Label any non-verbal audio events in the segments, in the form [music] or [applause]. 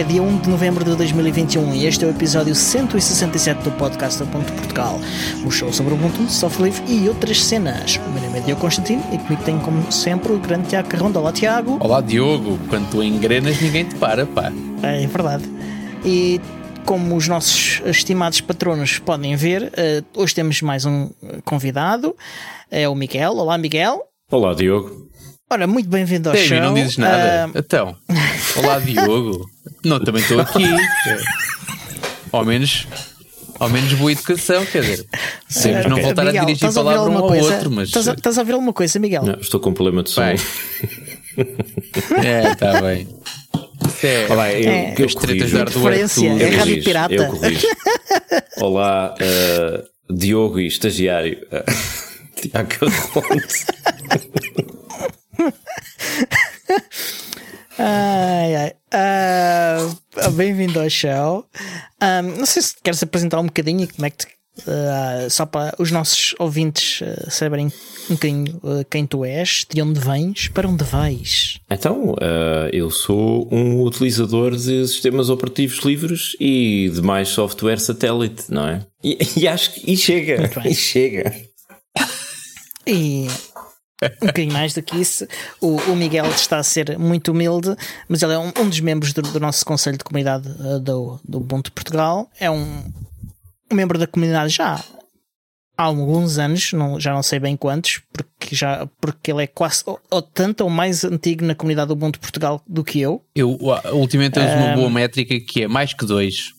é dia 1 de novembro de 2021 e este é o episódio 167 do podcast da Ponto Portugal, o show sobre o Ubuntu, software livre e outras cenas. O meu nome é Diogo Constantino e comigo tenho, como sempre, o grande Tiago Carronda. Olá, Tiago. Olá, Diogo. Quando tu engrenas, ninguém te para, pá. É verdade. E como os nossos estimados patronos podem ver, eh, hoje temos mais um convidado, é o Miguel. Olá, Miguel. Olá, Diogo. Ora, muito bem-vindo ao Ei, show. não dizes nada. Ah, Então, olá, Diogo. Não, também estou aqui. Ao menos, ao menos boa educação, quer dizer. Sempre não ok. voltar Miguel, a dirigir a palavra um ao coisa? outro, mas. Estás a, estás a ouvir alguma coisa, Miguel? Não, estou com um problema de som. [laughs] Bem. É, está bem. É, Olá, eu, É. eu as tretas corrijo. da Arduino, Referência, é Eu rádio corrijo, pirata. Eu corrijo. Olá, eh, Diogo e estagiário. [laughs] Tiago Carronte. [laughs] Ai, ai. Ah, Bem-vindo ao show. Ah, não sei se queres apresentar um bocadinho como é que te- ah, só para os nossos ouvintes ah, saberem um bocadinho quem tu és, de onde vens, para onde vais. Então, eu sou um utilizador de sistemas operativos livres e de mais software satélite, não é? E, e acho que. E chega. E chega. E um bocadinho mais do que isso, o, o Miguel está a ser muito humilde, mas ele é um, um dos membros do, do nosso Conselho de Comunidade ah, do, do Ubuntu Portugal. É um, um membro da comunidade já há alguns anos, não, já não sei bem quantos, porque, já, porque ele é quase ou, ou tanto ou mais antigo na comunidade do Ubuntu Portugal do que eu. Eu ultimamente uso uma boa métrica que é mais que dois.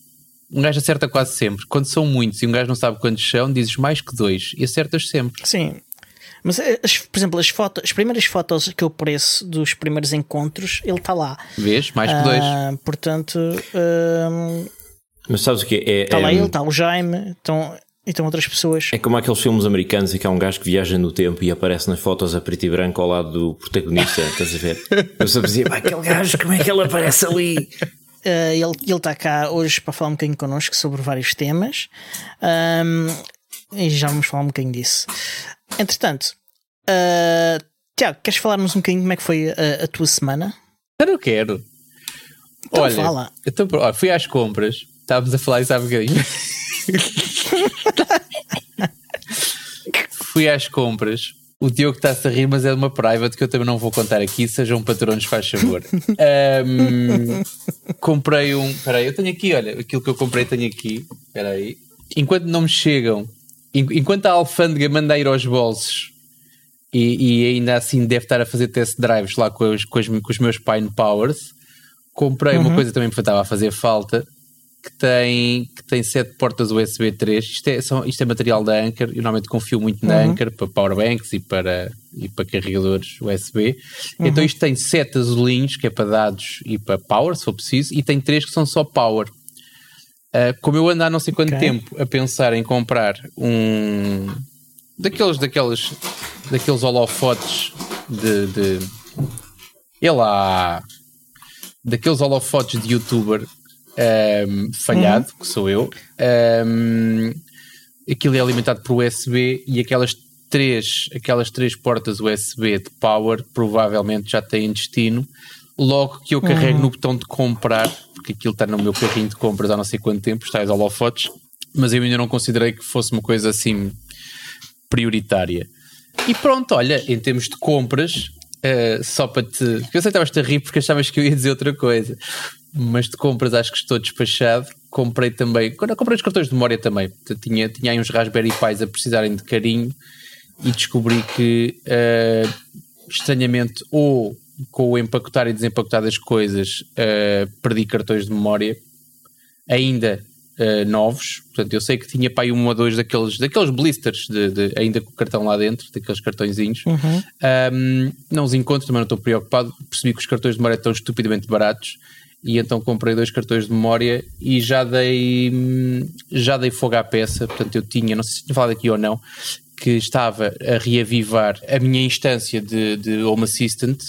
Um gajo acerta quase sempre. Quando são muitos e um gajo não sabe quantos são, dizes mais que dois e acertas sempre. Sim. Mas, eh, as- por exemplo, as, fotos, as primeiras fotos que eu apareço dos primeiros encontros, ele está lá. Vês? Mais que dois. Ah, portanto, ah, Mas sabes o que é? Está é, lá ele, está o Jaime, estão, e estão outras pessoas. É como aqueles filmes americanos em que há um gajo que viaja no tempo e aparece nas fotos a preto e branco ao lado do protagonista, [laughs] estás a ver? Eu só dizia, "Pá, aquele gajo, como é que ele aparece ali? Ah, ele ele está cá hoje para falar um bocadinho connosco sobre vários temas Ahm, e já vamos falar um bocadinho disso. Entretanto, ah, Tiago, queres falar-nos um bocadinho como é que foi a, a tua semana? Eu não quero. Então olha, fala. então, olha, fui às compras, estávamos a falar isso há bocadinho. [laughs] fui às compras. O Diogo está-se a rir, mas é de uma private que eu também não vou contar aqui. Sejam patronos, faz favor. [laughs] Ahm, comprei um. Espera aí, eu tenho aqui, olha, aquilo que eu comprei tenho aqui. Espera aí. Enquanto não me chegam, enquanto a alfândega manda ir aos bolsos e, e ainda assim deve estar a fazer test drives lá com os, com os, com os meus Pine Powers. Comprei uma coisa também que estava a fazer falta, que tem, que tem sete portas USB 3. Isto é, são, isto é material da Anker. Eu normalmente confio muito na Anker para powerbanks e para, e para carregadores USB. Então isto tem sete azulinhos, que é para dados e para power, se for preciso, e tem três que são só power. Uh, como eu ando há não sei quanto Ok. tempo a pensar em comprar um daqueles, daqueles, daqueles holofotes de, de é lá daqueles holofotes de youtuber um, falhado, que sou eu. Um, aquilo é alimentado por USB e aquelas três, aquelas três portas USB de power provavelmente já têm destino. Logo que eu carrego no botão de comprar, porque aquilo está no meu carrinho de compras há não sei quanto tempo, está as holofotes, mas eu ainda não considerei que fosse uma coisa assim prioritária. E pronto, olha, em termos de compras, eh, só para te. Eu sei que estavas-te a rir porque achavas que eu ia dizer outra coisa, mas de compras acho que estou despachado. Comprei também. Quando comprei os cartões de memória também, tinha, tinha aí uns Raspberry Pis a precisarem de carinho e descobri que, eh, estranhamente, ou com o empacotar e desempacotar das coisas, eh, perdi cartões de memória ainda eh, novos. Portanto, eu sei que tinha para aí um ou dois daqueles, daqueles blisters, de, de- ainda com o cartão lá dentro, daqueles cartõezinhos. Um, não os encontro, também não estou preocupado. Percebi que os cartões de memória estão estupidamente baratos. E então comprei dois cartões de memória e já dei, já dei fogo à peça. Portanto, eu tinha, não sei se tinha falado aqui ou não, que estava a reavivar a minha instância de, de Home Assistant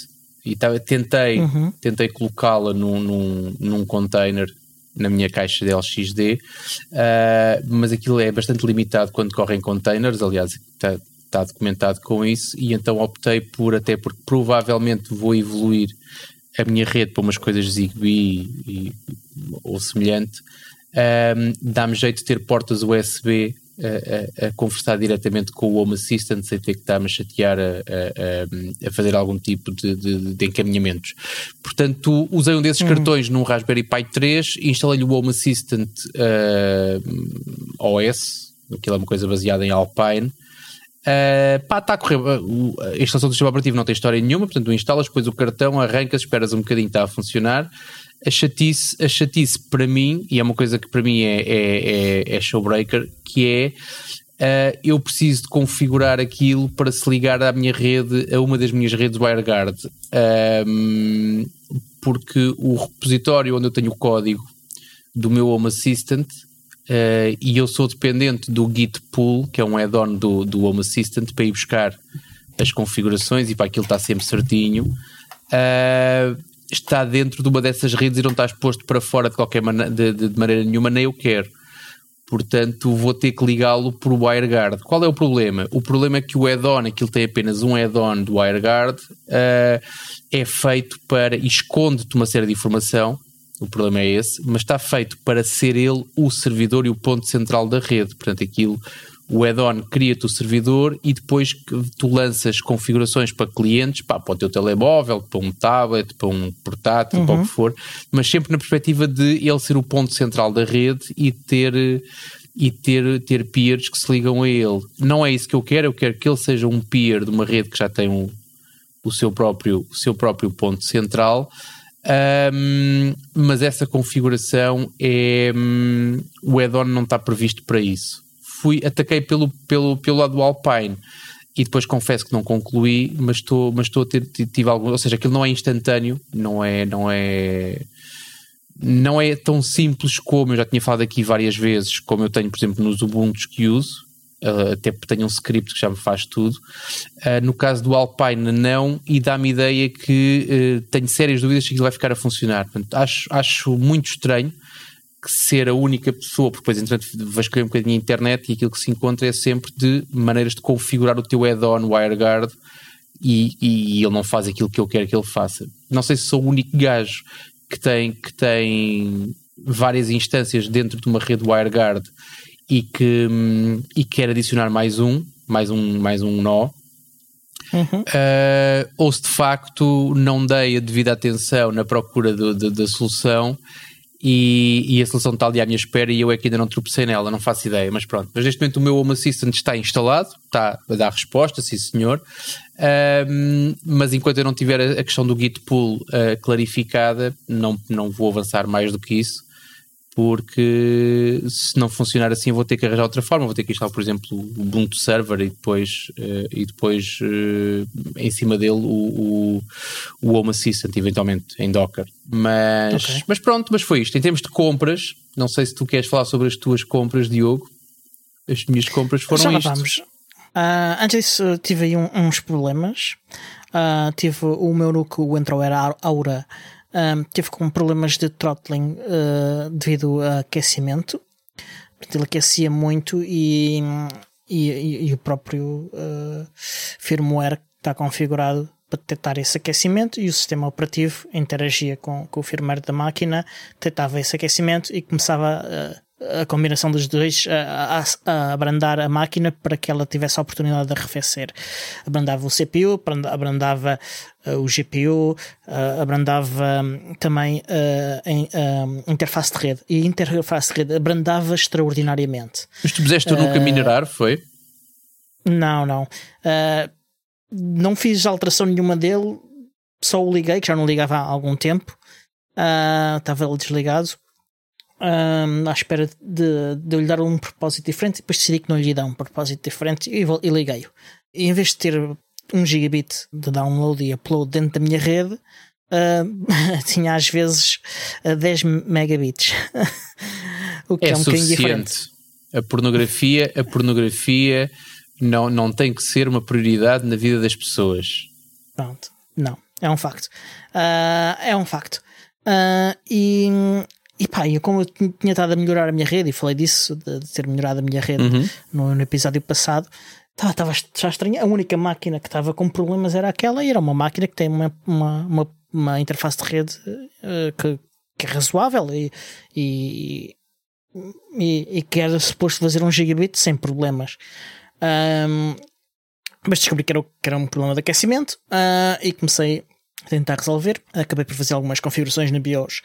e estava, tentei, tentei colocá-la num, num, num container na minha caixa de LXD, ah, mas aquilo é bastante limitado quando corre em containers, aliás, está, está documentado com isso, e então optei por, até porque provavelmente vou evoluir a minha rede para umas coisas Zigbee e, ou semelhante, um, dá-me jeito de ter portas USB a, a, a, conversar diretamente com o Home Assistant sem ter que estar-me a chatear a, a, fazer algum tipo de, de, de, encaminhamentos. Portanto, usei um desses uhum. cartões num Raspberry Pi 3 e instalei-lhe o Home Assistant uh, OS, aquilo é uma coisa baseada em Alpine. Uh, pá, está a correr. A instalação do sistema operativo não tem história nenhuma, portanto, instalas, depois o cartão, arrancas, esperas um bocadinho, está a funcionar a chatice, a chatice para mim, e é uma coisa que para mim é, é, é, é showbreaker, que é uh, eu preciso de configurar aquilo para se ligar à minha rede, a uma das minhas redes WireGuard. Um, porque o repositório onde eu tenho o código do meu Home Assistant uh, e eu sou dependente do Git Pull, que é um add-on do, do Home Assistant, para ir buscar as configurações e para aquilo estar sempre certinho. Uh, está dentro de uma dessas redes e não está exposto para fora de qualquer maneira, de, de maneira nenhuma, nem eu quero. Portanto, vou ter que ligá-lo por WireGuard. Qual é o problema? O problema é que o add-on, aquilo tem apenas um add-on do WireGuard, uh, é feito para. esconde-te uma série de informação. O problema é esse, mas está feito para ser ele o servidor e o ponto central da rede. Portanto, aquilo o add-on cria-te o servidor e depois tu lanças configurações para clientes, pá, para o teu telemóvel, para um tablet, para um portátil, uhum. para o que for, mas sempre na perspectiva de ele ser o ponto central da rede e ter e ter, ter peers que se ligam a ele. Não é isso que eu quero, eu quero que ele seja um peer de uma rede que já tem um, o, seu próprio, o seu próprio ponto central. Um, mas essa configuração é um, o add-on não está previsto para isso fui, ataquei pelo, pelo, pelo lado do Alpine e depois confesso que não concluí, mas estou, mas estou a ter, tive algum, ou seja, aquilo não é instantâneo, não é, não é, não é tão simples como eu já tinha falado aqui várias vezes, como eu tenho, por exemplo, nos Ubuntu que uso, uh, até porque tenho um script que já me faz tudo. Uh, no caso do Alpine, não, e dá-me ideia que uh, tenho sérias dúvidas se aquilo vai ficar a funcionar. Portanto, acho, acho muito estranho ser a única pessoa, porque depois entretanto escolher um bocadinho a internet e aquilo que se encontra é sempre de maneiras de configurar o teu add-on WireGuard e, e ele não faz aquilo que eu quero que ele faça. Não sei se sou o único gajo que tem, que tem várias instâncias dentro de uma rede WireGuard e que e quer adicionar mais um, mais um, mais um nó. Uhum. Uh, ou se de facto não dei a devida atenção na procura do, do, da solução e, e, a solução está ali à minha espera e eu é que ainda não tropecei nela, não faço ideia, mas pronto. Mas neste momento o meu Home Assistant está instalado, está a dar resposta, sim senhor. Um, mas enquanto eu não tiver a, questão do Git Pull uh, clarificada, não, não vou avançar mais do que isso porque se não funcionar assim vou ter que arranjar outra forma, vou ter que instalar, por exemplo, o Ubuntu Server e depois, uh, e depois uh, em cima dele o, o, o, Home Assistant, eventualmente em Docker. Mas, okay. mas pronto, mas foi isto. Em termos de compras, não sei se tu queres falar sobre as tuas compras, Diogo. As minhas compras foram Já isto. Vamos. Uh, antes disso, tive aí um, uns problemas. Uh, tive o meu núcleo, o Entrou era Aura um, teve com problemas de throttling uh, devido a aquecimento. Ele aquecia muito e, e, e o próprio uh, firmware está configurado para detectar esse aquecimento e o sistema operativo interagia com, com o firmware da máquina, detectava esse aquecimento e começava uh, a combinação dos dois a, a, a, abrandar a máquina para que ela tivesse a oportunidade de arrefecer. Abrandava o CPU, abrandava uh, o GPU, uh, abrandava um, também uh, em, uh, interface de rede. E a interface de rede abrandava extraordinariamente. Mas tu puseste uh, nunca minerar, foi? Não, não. Uh, não fiz alteração nenhuma dele, só o liguei, que já não ligava há algum tempo. Estava ele desligado um, à espera de, de eu lhe dar um propósito diferente, e depois decidi que não lhe dar um propósito diferente e, e liguei-o. E em vez de ter 1 gigabit de download e upload dentro da minha rede, uh, [laughs] tinha às vezes 10 megabits. [laughs] o que é, é um bocadinho diferente. A pornografia, a pornografia não, não tem que ser uma prioridade na vida das pessoas. Pronto, não, é um facto. Uh, é um facto. Uh, e e pá, eu como eu tinha estado a melhorar a minha rede, e falei disso, de, de ter melhorado a minha rede uhum. no, no, episódio passado, estava já estranho. A única máquina que estava com problemas era aquela, e era uma máquina que tem uma, uma, uma, uma interface de rede uh, que, que, é razoável e, e, e, e que era suposto fazer um gigabit sem problemas. Um, mas descobri que era, que era um problema de aquecimento uh, e comecei tentar resolver. Acabei por fazer algumas configurações na BIOS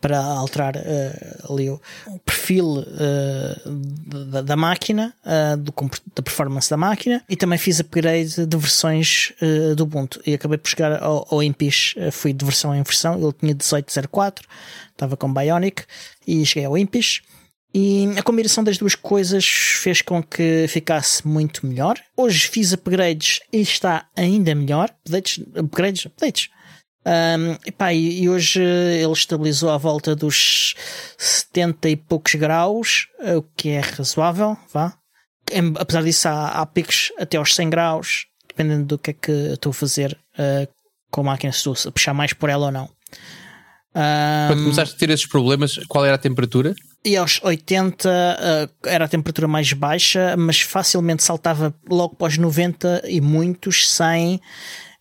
para alterar uh, ali o, perfil uh, da, da, máquina, uh, do, da performance da máquina e também fiz upgrade de versões do Ubuntu e acabei por chegar ao, ao fui de versão em versão, ele tinha 18.04, estava com Bionic e cheguei ao Impish. E a combinação das duas coisas fez com que ficasse muito melhor. Hoje fiz upgrades e está ainda melhor. Updates, upgrades, updates. Um, epá, e, e, hoje ele estabilizou à volta dos 70 e poucos graus, o que é razoável, vá. Apesar disso, há, há picos até aos 100 graus, dependendo do que é que estou a fazer uh, com a máquina, se estou a puxar mais por ela ou não. Um, Quando começaste a ter esses problemas, qual era a temperatura? E aos 80 uh, era a temperatura mais baixa, mas facilmente saltava logo para os 90 e muitos 100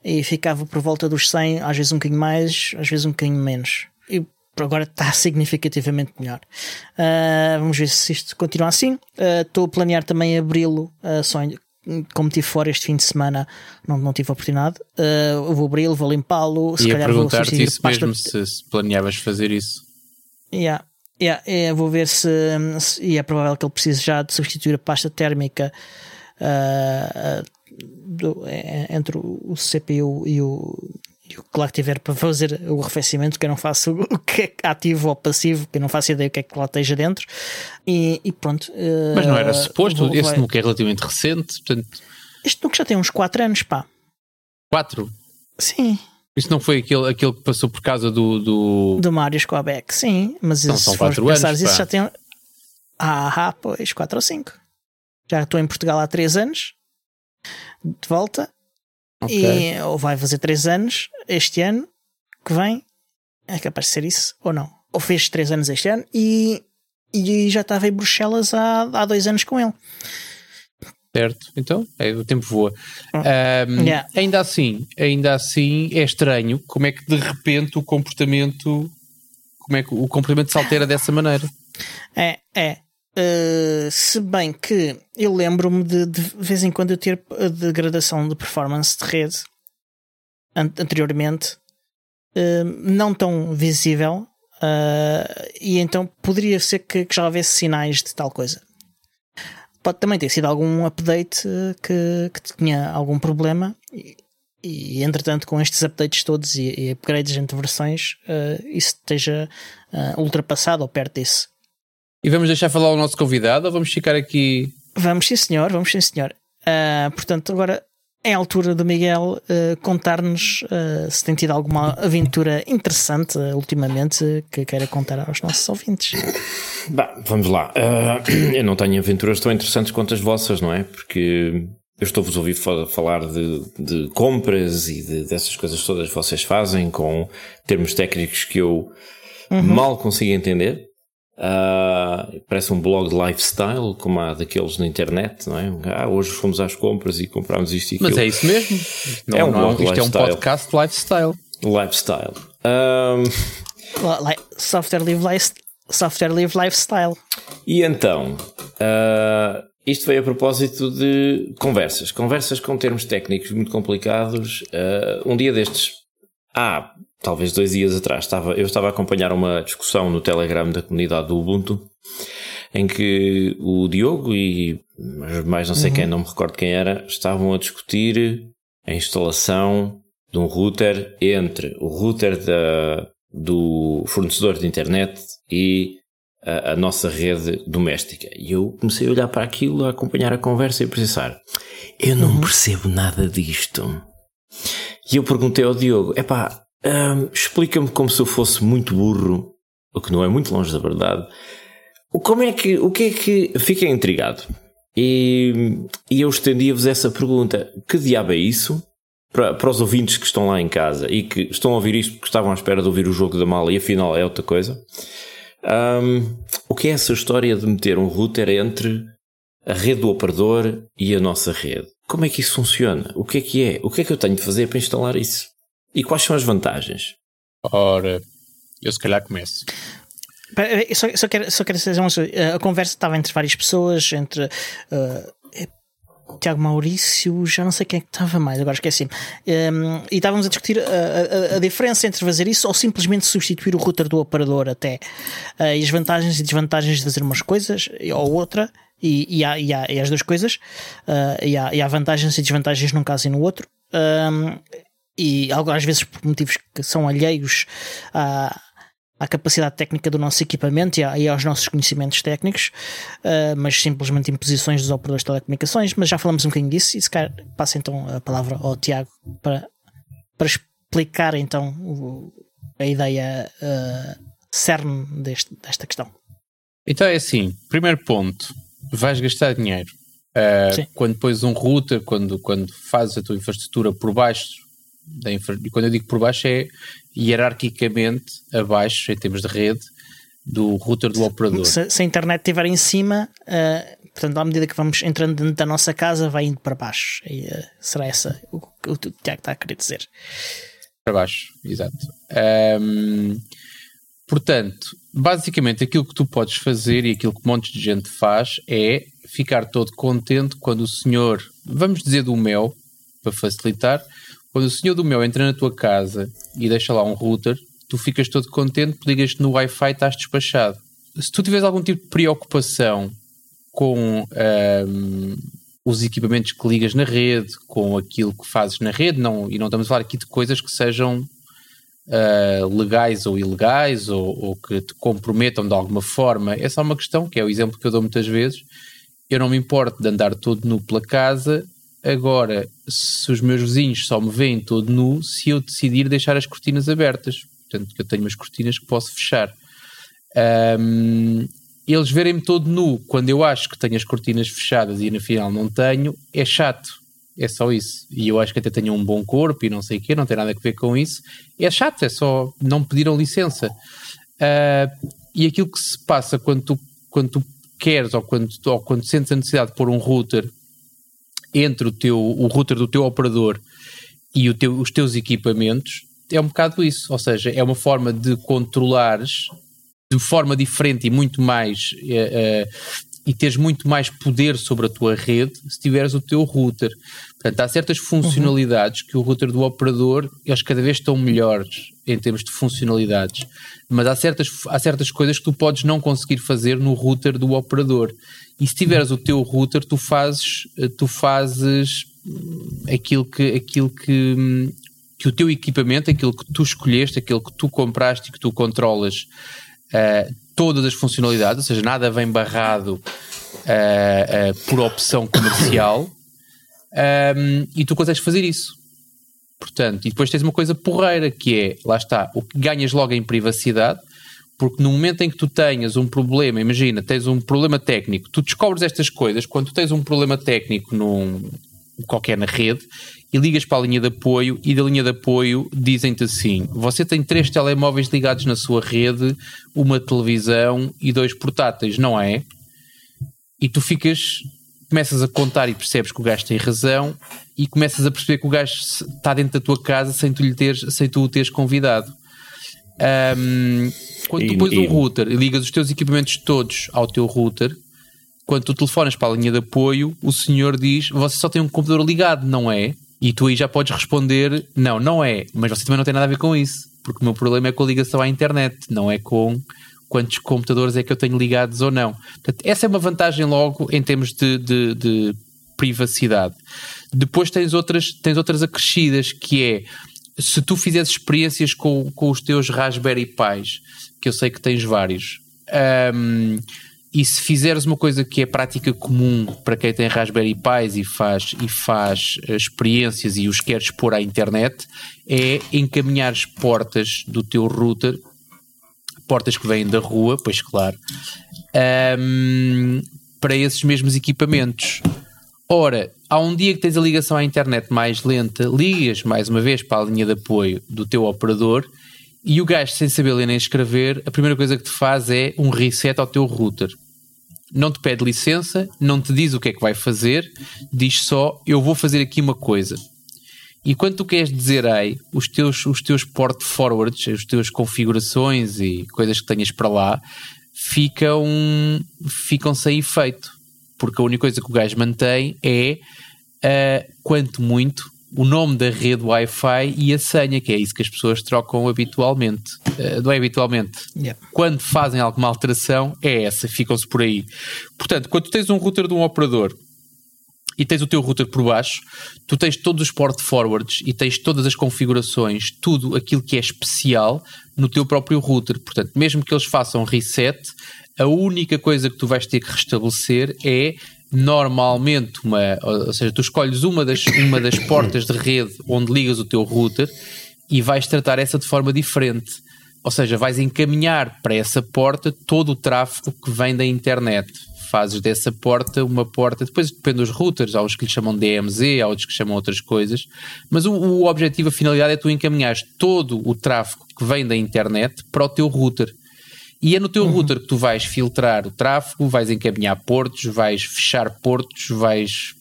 e ficava por volta dos 100, às vezes um bocadinho mais, às vezes um bocadinho menos. E agora está significativamente melhor. Uh, vamos ver se isto continua assim. Ah, estou uh, a planear também abri-lo, uh, só como estive fora este fim de semana, não, não tive oportunidade. Uh, vou abri-lo, vou limpá-lo. Se calhar vou substituir isso pasta... mesmo, se, se, planeavas fazer isso. Yeah. Yeah, vou ver se, se, E é provável que ele precise já de substituir a pasta térmica uh, do, é, entre o CPU e o, e o que lá tiver para fazer o arrefecimento, que eu não faço [laughs] o que é ativo ou passivo, que eu não faço ideia o que é que lá esteja dentro. E, e pronto. Mas não era suposto, vou, esse nuke é relativamente recente, portanto. Este nuke já tem uns 4 anos, pá. 4? Sim. Isso não foi aquele, aquele que passou por causa do. Do, do Mário Squabeck, sim, mas não, se for pensar, isso já tem. Ah, pois, 4 ou 5. Já estou em Portugal há 3 anos de volta. Okay. E ou vai fazer 3 anos este ano que vem. É capaz de ser isso, ou não? Ou fez 3 anos este ano e, e já estava em Bruxelas há, há dois anos com ele. Certo, então é, o tempo voa. Um, yeah. Ainda assim, ainda assim é estranho como é que de repente o comportamento, como é que o comportamento se altera dessa maneira. É, é. Uh, se bem que eu lembro-me de, de vez em quando eu ter degradação de performance de rede an anteriormente, uh, não tão visível, uh, e então poderia ser que, que, já houvesse sinais de tal coisa. Pode também ter sido algum update que, que tinha algum problema, e, e, entretanto, com estes updates todos e, e upgrades entre versões, isso esteja ultrapassado ou perto disso. E vamos deixar falar o nosso convidado ou vamos ficar aqui? Vamos sim, senhor, vamos sim, senhor. Uh, portanto, agora é a altura do Miguel uh, contar-nos uh, se tem tido alguma aventura interessante ultimamente que queira contar aos nossos ouvintes. Bah, vamos lá. eu não tenho aventuras tão interessantes quanto as vossas, não é? Porque eu estou-vos a ouvir falar de, de compras e de, dessas coisas todas que vocês fazem com termos técnicos que eu uhum. mal consigo entender. Uh, parece um blog de lifestyle, como há daqueles na internet, não é? Ah, hoje fomos às compras e comprámos isto e aquilo. Mas é isso mesmo. Não, é um não, blog isto lifestyle. é um podcast de lifestyle. Lifestyle. Um... Software Live, Software Live Lifestyle. E então, uh, isto veio a propósito de conversas. Conversas com termos técnicos muito complicados. Uh, um dia destes. Ah, talvez dois dias atrás, estava, eu estava a acompanhar uma discussão no Telegram da comunidade do Ubuntu, em que o Diogo e mais não sei uhum. quem, não me recordo quem era, estavam a discutir a instalação de um router entre o router da, do fornecedor de internet e a, a, nossa rede doméstica. E eu comecei a olhar para aquilo, a acompanhar a conversa e a pensar: eu não uhum. percebo nada disto. E eu perguntei ao Diogo: epá, um, Explica-me como se eu fosse muito burro, o que não é muito longe da verdade. Como é que, o que é que. Fiquei intrigado. E, e eu estendia-vos essa pergunta: que diabo é isso? Para, para os ouvintes que estão lá em casa e que estão a ouvir isto porque estavam à espera de ouvir o jogo da mala e afinal é outra coisa. Um, o que é essa história de meter um router entre a rede do operador e a nossa rede? Como é que isso funciona? O que é que é? O que é que eu tenho de fazer para instalar isso? E quais são as vantagens? Ora, eu se calhar começo. Eu só, só, quero, só quero dizer uma coisa. A conversa estava entre várias pessoas, entre uh, Tiago Maurício, já não sei quem é que estava mais, agora esqueci-me. Um, e estávamos a discutir a, a, a, diferença entre fazer isso ou simplesmente substituir o router do operador até. Uh, e as vantagens e desvantagens de fazer umas coisas ou outra. E, e, há, e, há, e as duas coisas. Uh, e, há, e há vantagens e desvantagens num caso e no outro. Um, e às vezes por motivos que são alheios à, à capacidade técnica do nosso equipamento e, aos nossos conhecimentos técnicos, uh, mas simplesmente imposições dos operadores de telecomunicações. Mas já falamos um bocadinho disso e se calhar passa então a palavra ao Tiago para, para explicar então o, a ideia uh, cerne deste, desta questão. Então é assim, primeiro ponto, vais gastar dinheiro. Uh, quando pões um router, quando, quando fazes a tua infraestrutura por baixo da infra... e quando eu digo por baixo é hierarquicamente abaixo, em termos de rede, do router do operador. Se, se a internet estiver em cima, uh, portanto, à medida que vamos entrando dentro da nossa casa, vai indo para baixo. E, uh, será essa o que o Tiago está a querer dizer? Para baixo, exato. Um, portanto, basicamente aquilo que tu podes fazer e aquilo que um monte de gente faz é ficar todo contente quando o senhor, vamos dizer do mel, para facilitar, quando o senhor do meu entra na tua casa e deixa lá um router, tu ficas todo contente, ligas-te no Wi-Fi e estás despachado. Se tu tiveres algum tipo de preocupação com um, os equipamentos que ligas na rede, com aquilo que fazes na rede, não, e não estamos a falar aqui de coisas que sejam uh, legais ou ilegais ou, ou, que te comprometam de alguma forma, é só uma questão, que é o exemplo que eu dou muitas vezes. Eu não me importo de andar todo nu pela casa Agora, se os meus vizinhos só me veem todo nu, se eu decidir deixar as cortinas abertas, portanto, que eu tenho umas cortinas que posso fechar. Um, eles verem-me todo nu quando eu acho que tenho as cortinas fechadas e no final não tenho, é chato. É só isso. E eu acho que até tenho um bom corpo e não sei o quê, não tem nada a ver com isso. É chato, é só não me pediram licença. Uh, e aquilo que se passa quando tu, quando tu queres ou quando, ou quando sentes a necessidade de pôr um router entre o, teu, o router do teu operador e teu, os teus equipamentos, é um bocado isso. Ou seja, é uma forma de controlares de forma diferente e muito mais uh, uh, e teres muito mais poder sobre a tua rede se tiveres o teu router. Portanto, há certas funcionalidades uhum. que o router do operador, eles cada vez estão melhores em termos de funcionalidades, mas há certas, há certas coisas que tu podes não conseguir fazer no router do operador. E se tiveres o teu router, tu fazes, tu fazes aquilo que, aquilo que, que o teu equipamento, aquilo que tu escolheste, aquilo que tu compraste e que tu controlas, uh, todas as funcionalidades, ou seja, nada vem barrado uh, uh, por opção comercial um, e tu consegues fazer isso. Portanto, e depois tens uma coisa porreira que é, lá está, o que ganhas logo em privacidade, porque no momento em que tu tenhas um problema, imagina, tens um problema técnico, tu descobres estas coisas, quando tens um problema técnico num, qualquer na rede e ligas para a linha de apoio e da linha de apoio dizem-te assim: você tem três telemóveis ligados na sua rede, uma televisão e dois portáteis, não é? E tu ficas, começas a contar e percebes que o gajo tem razão e começas a perceber que o gajo está dentro da tua casa sem tu, lhe teres, sem tu o teres convidado. Um, quando tu pões um router e ligas os teus equipamentos todos ao teu router, quando tu telefonas para a linha de apoio, o senhor diz: Você só tem um computador ligado, não é? E tu aí já podes responder: Não, não é, mas você também não tem nada a ver com isso, porque o meu problema é com a ligação à internet, não é com quantos computadores é que eu tenho ligados ou não. Portanto, essa é uma vantagem logo em termos de, de, de privacidade. Depois tens outras, tens outras acrescidas que é se tu fizeres experiências com, com os teus Raspberry Pis, que eu sei que tens vários, um, e se fizeres uma coisa que é prática comum para quem tem Raspberry Pis e faz, e faz eh, experiências e os queres pôr à internet, é encaminhar as portas do teu router, portas que vêm da rua, pois claro, um, para esses mesmos equipamentos. Ora, há um dia que tens a ligação à internet mais lenta, ligas mais uma vez para a linha de apoio do teu operador e o gajo, sem saber ler nem escrever, a primeira coisa que te faz é um reset ao teu router. Não te pede licença, não te diz o que é que vai fazer, diz só: Eu vou fazer aqui uma coisa. E quando tu queres dizer ei, os teus, os teus port forwards, as tuas configurações e coisas que tenhas para lá, ficam, ficam sem efeito. Porque a única coisa que o gajo mantém é, uh, quanto muito, o nome da rede Wi-Fi e a senha, que é isso que as pessoas trocam habitualmente. Uh, não é habitualmente. Yeah. Quando fazem alguma alteração, é essa, ficam-se por aí. Portanto, quando tu tens um router de um operador e tens o teu router por baixo, tu tens todos os port forwards e tens todas as configurações, tudo aquilo que é especial no teu próprio router. Portanto, mesmo que eles façam reset, a única coisa que tu vais ter que restabelecer é normalmente uma, ou seja, tu escolhes uma das, uma das portas de rede onde ligas o teu router e vais tratar essa de forma diferente. Ou seja, vais encaminhar para essa porta todo o tráfego que vem da internet. Fazes dessa porta uma porta, depois depende dos routers, há uns que lhe chamam DMZ, há outros que chamam outras coisas, mas o, o objetivo, a finalidade é tu encaminhares todo o tráfego que vem da internet para o teu router. E é no teu uhum. router que tu vais filtrar o tráfego, vais encaminhar portos, vais fechar portos, vais.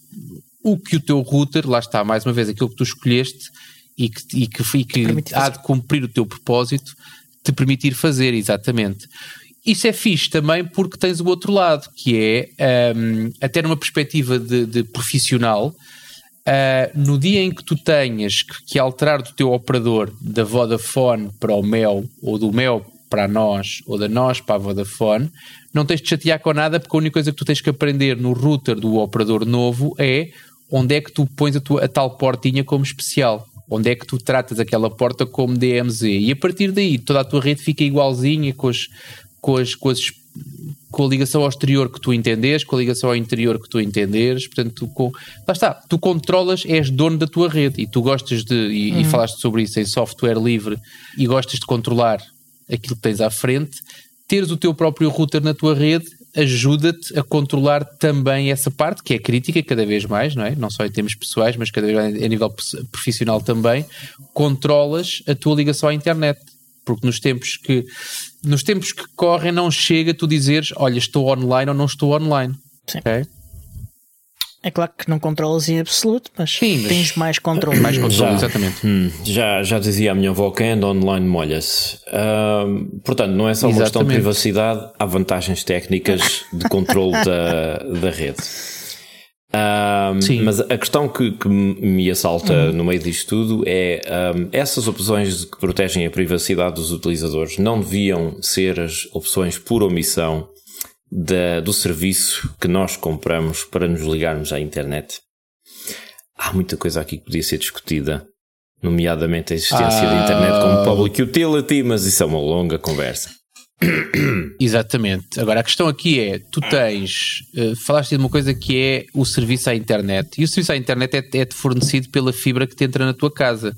O que o teu router, lá está, mais uma vez, aquilo que tu escolheste e que, e que, e que há de cumprir o teu propósito, te permitir fazer, exatamente. Isso é fixe também porque tens o outro lado, que é, um, até numa perspectiva de, de profissional, uh, no dia em que tu tenhas que, que, alterar do teu operador da Vodafone para o Mel ou do Mel para a nós ou da nós para a Vodafone, não tens de chatear com nada porque a única coisa que tu tens que aprender no router do operador novo é onde é que tu pões a, tua, a tal portinha como especial. Onde é que tu tratas aquela porta como DMZ e a partir daí toda a tua rede fica igualzinha com, as, com, as, com, as, com a ligação ao exterior que tu entenderes, com a ligação ao interior que tu entenderes, portanto, tu, com, lá está, tu controlas, és dono da tua rede e tu gostas de, e, uhum. e falaste sobre isso em software livre e gostas de controlar aquilo que tens à frente, teres o teu próprio router na tua rede ajuda-te a controlar também essa parte, que é crítica cada vez mais, não é? Não só em termos pessoais, mas cada vez mais a nível profissional também, controlas a tua ligação à internet. Porque nos tempos que nos tempos que correm não chega tu dizeres, olha, estou online ou não estou online. Sim. Okay? É claro que não controlas em absoluto, mas, Sim, mas tens mais controle. Mais controle, já, exatamente. Hum, já, já dizia a minha avó que anda online molha-se. Uh, portanto, não é só uma questão de privacidade, há vantagens técnicas de controle da, da rede. Um, Sim. Mas a questão que, que me assalta uhum. no meio disto tudo é um, essas opções que protegem a privacidade dos utilizadores não deviam ser as opções por omissão da, do serviço que nós compramos para nos ligarmos à internet. Há muita coisa aqui que podia ser discutida, nomeadamente a existência ah. da internet como public utility, mas isso é uma longa conversa. [coughs] Exatamente. Agora a questão aqui é: tu tens, uh, falaste de uma coisa que é o serviço à internet, e o serviço à internet é, é fornecido pela fibra que te entra na tua casa.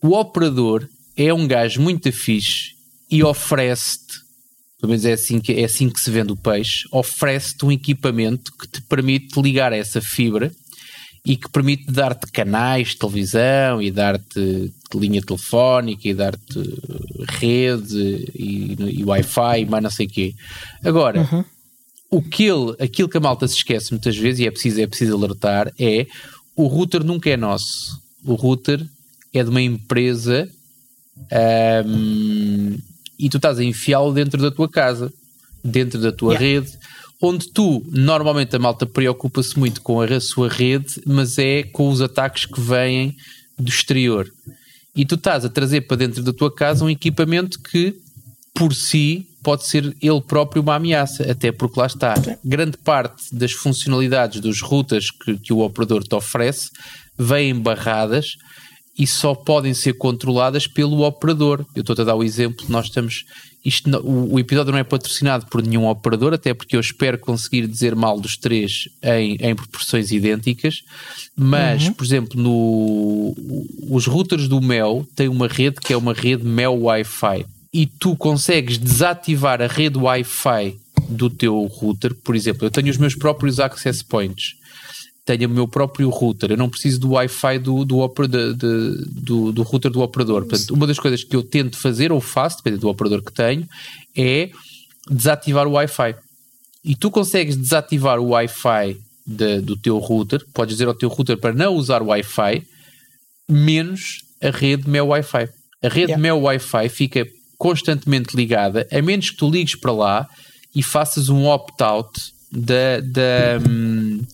O operador é um gajo muito fixe e oferece-te pelo menos é assim que, é assim que se vende o peixe, oferece-te um equipamento que te permite ligar essa fibra e que permite dar-te canais de televisão e dar-te linha telefónica e dar-te rede e, e Wi-Fi e mais não sei o quê. Agora, uhum. o que ele, aquilo que a malta se esquece muitas vezes e é preciso, é preciso alertar é o router nunca é nosso. O router é de uma empresa um, e tu estás a enfiá-lo dentro da tua casa, dentro da tua yeah. rede, onde tu, normalmente a malta preocupa-se muito com a sua rede, mas é com os ataques que vêm do exterior. E tu estás a trazer para dentro da tua casa um equipamento que, por si, pode ser ele próprio uma ameaça, até porque lá está, grande parte das funcionalidades dos routers que, que o operador te oferece vêm barradas e só podem ser controladas pelo operador. Eu estou a dar o exemplo, nós estamos. Isto, o, o, episódio não é patrocinado por nenhum operador, até porque eu espero conseguir dizer mal dos três em, em proporções idênticas. Mas, uhum. por exemplo, no, os routers do Mel têm uma rede que é uma rede Mel Wi-Fi. E tu consegues desativar a rede Wi-Fi do teu router. Por exemplo, eu tenho os meus próprios access points tenho o meu próprio router, eu não preciso do Wi-Fi do, do, de, de, do, do, router do operador. Portanto, uma das coisas que eu tento fazer, ou faço, depende do operador que tenho, é desativar o Wi-Fi. E tu consegues desativar o Wi-Fi de, do teu router, podes dizer ao teu router para não usar o Wi-Fi, menos a rede meu Wi-Fi. A rede Yeah. meu Wi-Fi fica constantemente ligada, a menos que tu ligues para lá e faças um opt-out da. da [coughs] hum,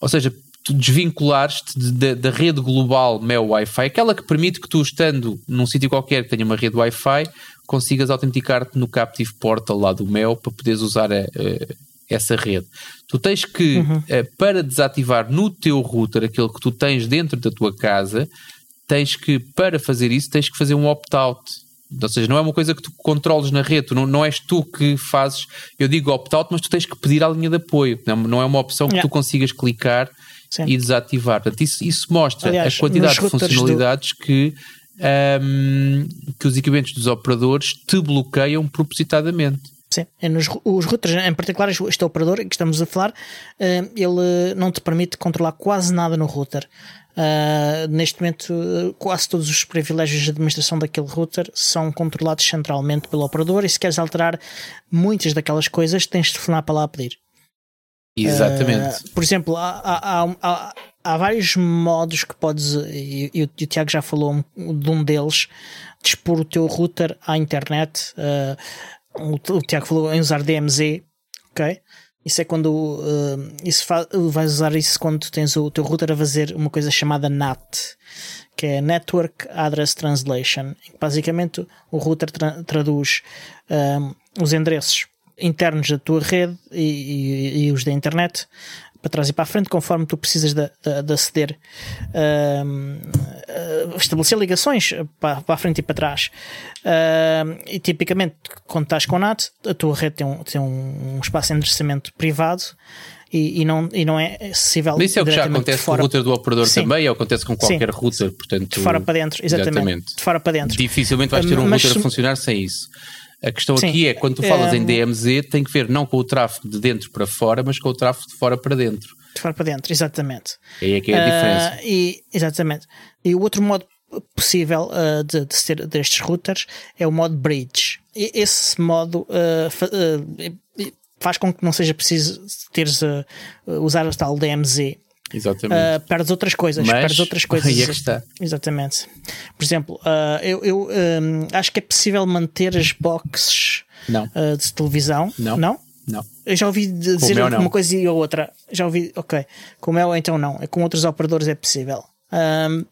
ou seja, tu desvinculares-te de- da, da rede global meu Wi-Fi, aquela que permite que tu, estando num sítio qualquer que tenha uma rede Wi-Fi, consigas autenticar-te no Captive Portal lá do Mel para poderes usar a- a- essa rede. Tu tens que, eh, para desativar no teu router aquele que tu tens dentro da tua casa, tens que, para fazer isso, tens que fazer um opt-out. Ou seja, não é uma coisa que tu controles na rede, não, não és tu que fazes, eu digo opt-out, mas tu tens que pedir à linha de apoio, não, é uma opção que Yeah. tu consigas clicar Sim. e desativar. Portanto, isso, isso mostra Aliás, a quantidade de routers do- funcionalidades que, ahm, que os equipamentos dos operadores te bloqueiam propositadamente. Sim, é nos, os routers, em particular este operador que estamos a falar, eh, ele não te permite controlar quase nada no router. Ah, neste momento, eh, quase todos os privilégios de administração daquele router são controlados centralmente pelo operador e se queres alterar muitas daquelas coisas, tens de telefonar para lá a pedir. Exatamente. Por exemplo, há, há, há, há, vários modos que podes, e, e o Tiago já falou de um deles, de expor o teu router à internet. Uh, o, Tiago falou em usar DMZ, ok? Isso é quando uh, isso vais usar isso quando tens o teu router a fazer uma coisa chamada NAT, que é Network Address Translation. Basicamente, o router tra- traduz um, os endereços internos da tua rede e, e- e os da internet para trás e para a frente, conforme tu precisas de, de- de aceder, um, uh, estabelecer ligações para, para a frente e para trás. Um, e tipicamente, quando estás com NAT, a tua rede tem um, tem um espaço de endereçamento privado e, e não, e não é acessível. Mas isso é o que já acontece com o router do operador Sim. também, ou acontece com qualquer Sim. router, portanto. de fora para dentro, exatamente. Exatamente. De fora para dentro. Dificilmente vais ter um Mas router a funcionar sem isso. A questão Sim. aqui é, quando tu falas É, em DMZ, tem que ver não com o tráfego de dentro para fora, mas com o tráfego de fora para dentro. De fora para dentro, exatamente. Aí é que é a diferença. Ah, e, exatamente. E o outro modo possível ah, de, de ser destes routers é o modo bridge. E esse modo ah, fa- faz com que não seja preciso teres usar o tal DMZ. Exatamente. Uh, perdes outras coisas, Mas, perdes outras coisas. [laughs] aí é que está. Exatamente. Por exemplo, uh, eu, eu, um, acho que é possível manter as boxes Não. uh, de televisão. Não. Não? Não. Eu já ouvi dizer meu, não. uma coisa e outra. Já ouvi, ok. Com o meu, então não. É com outros operadores é possível. Um,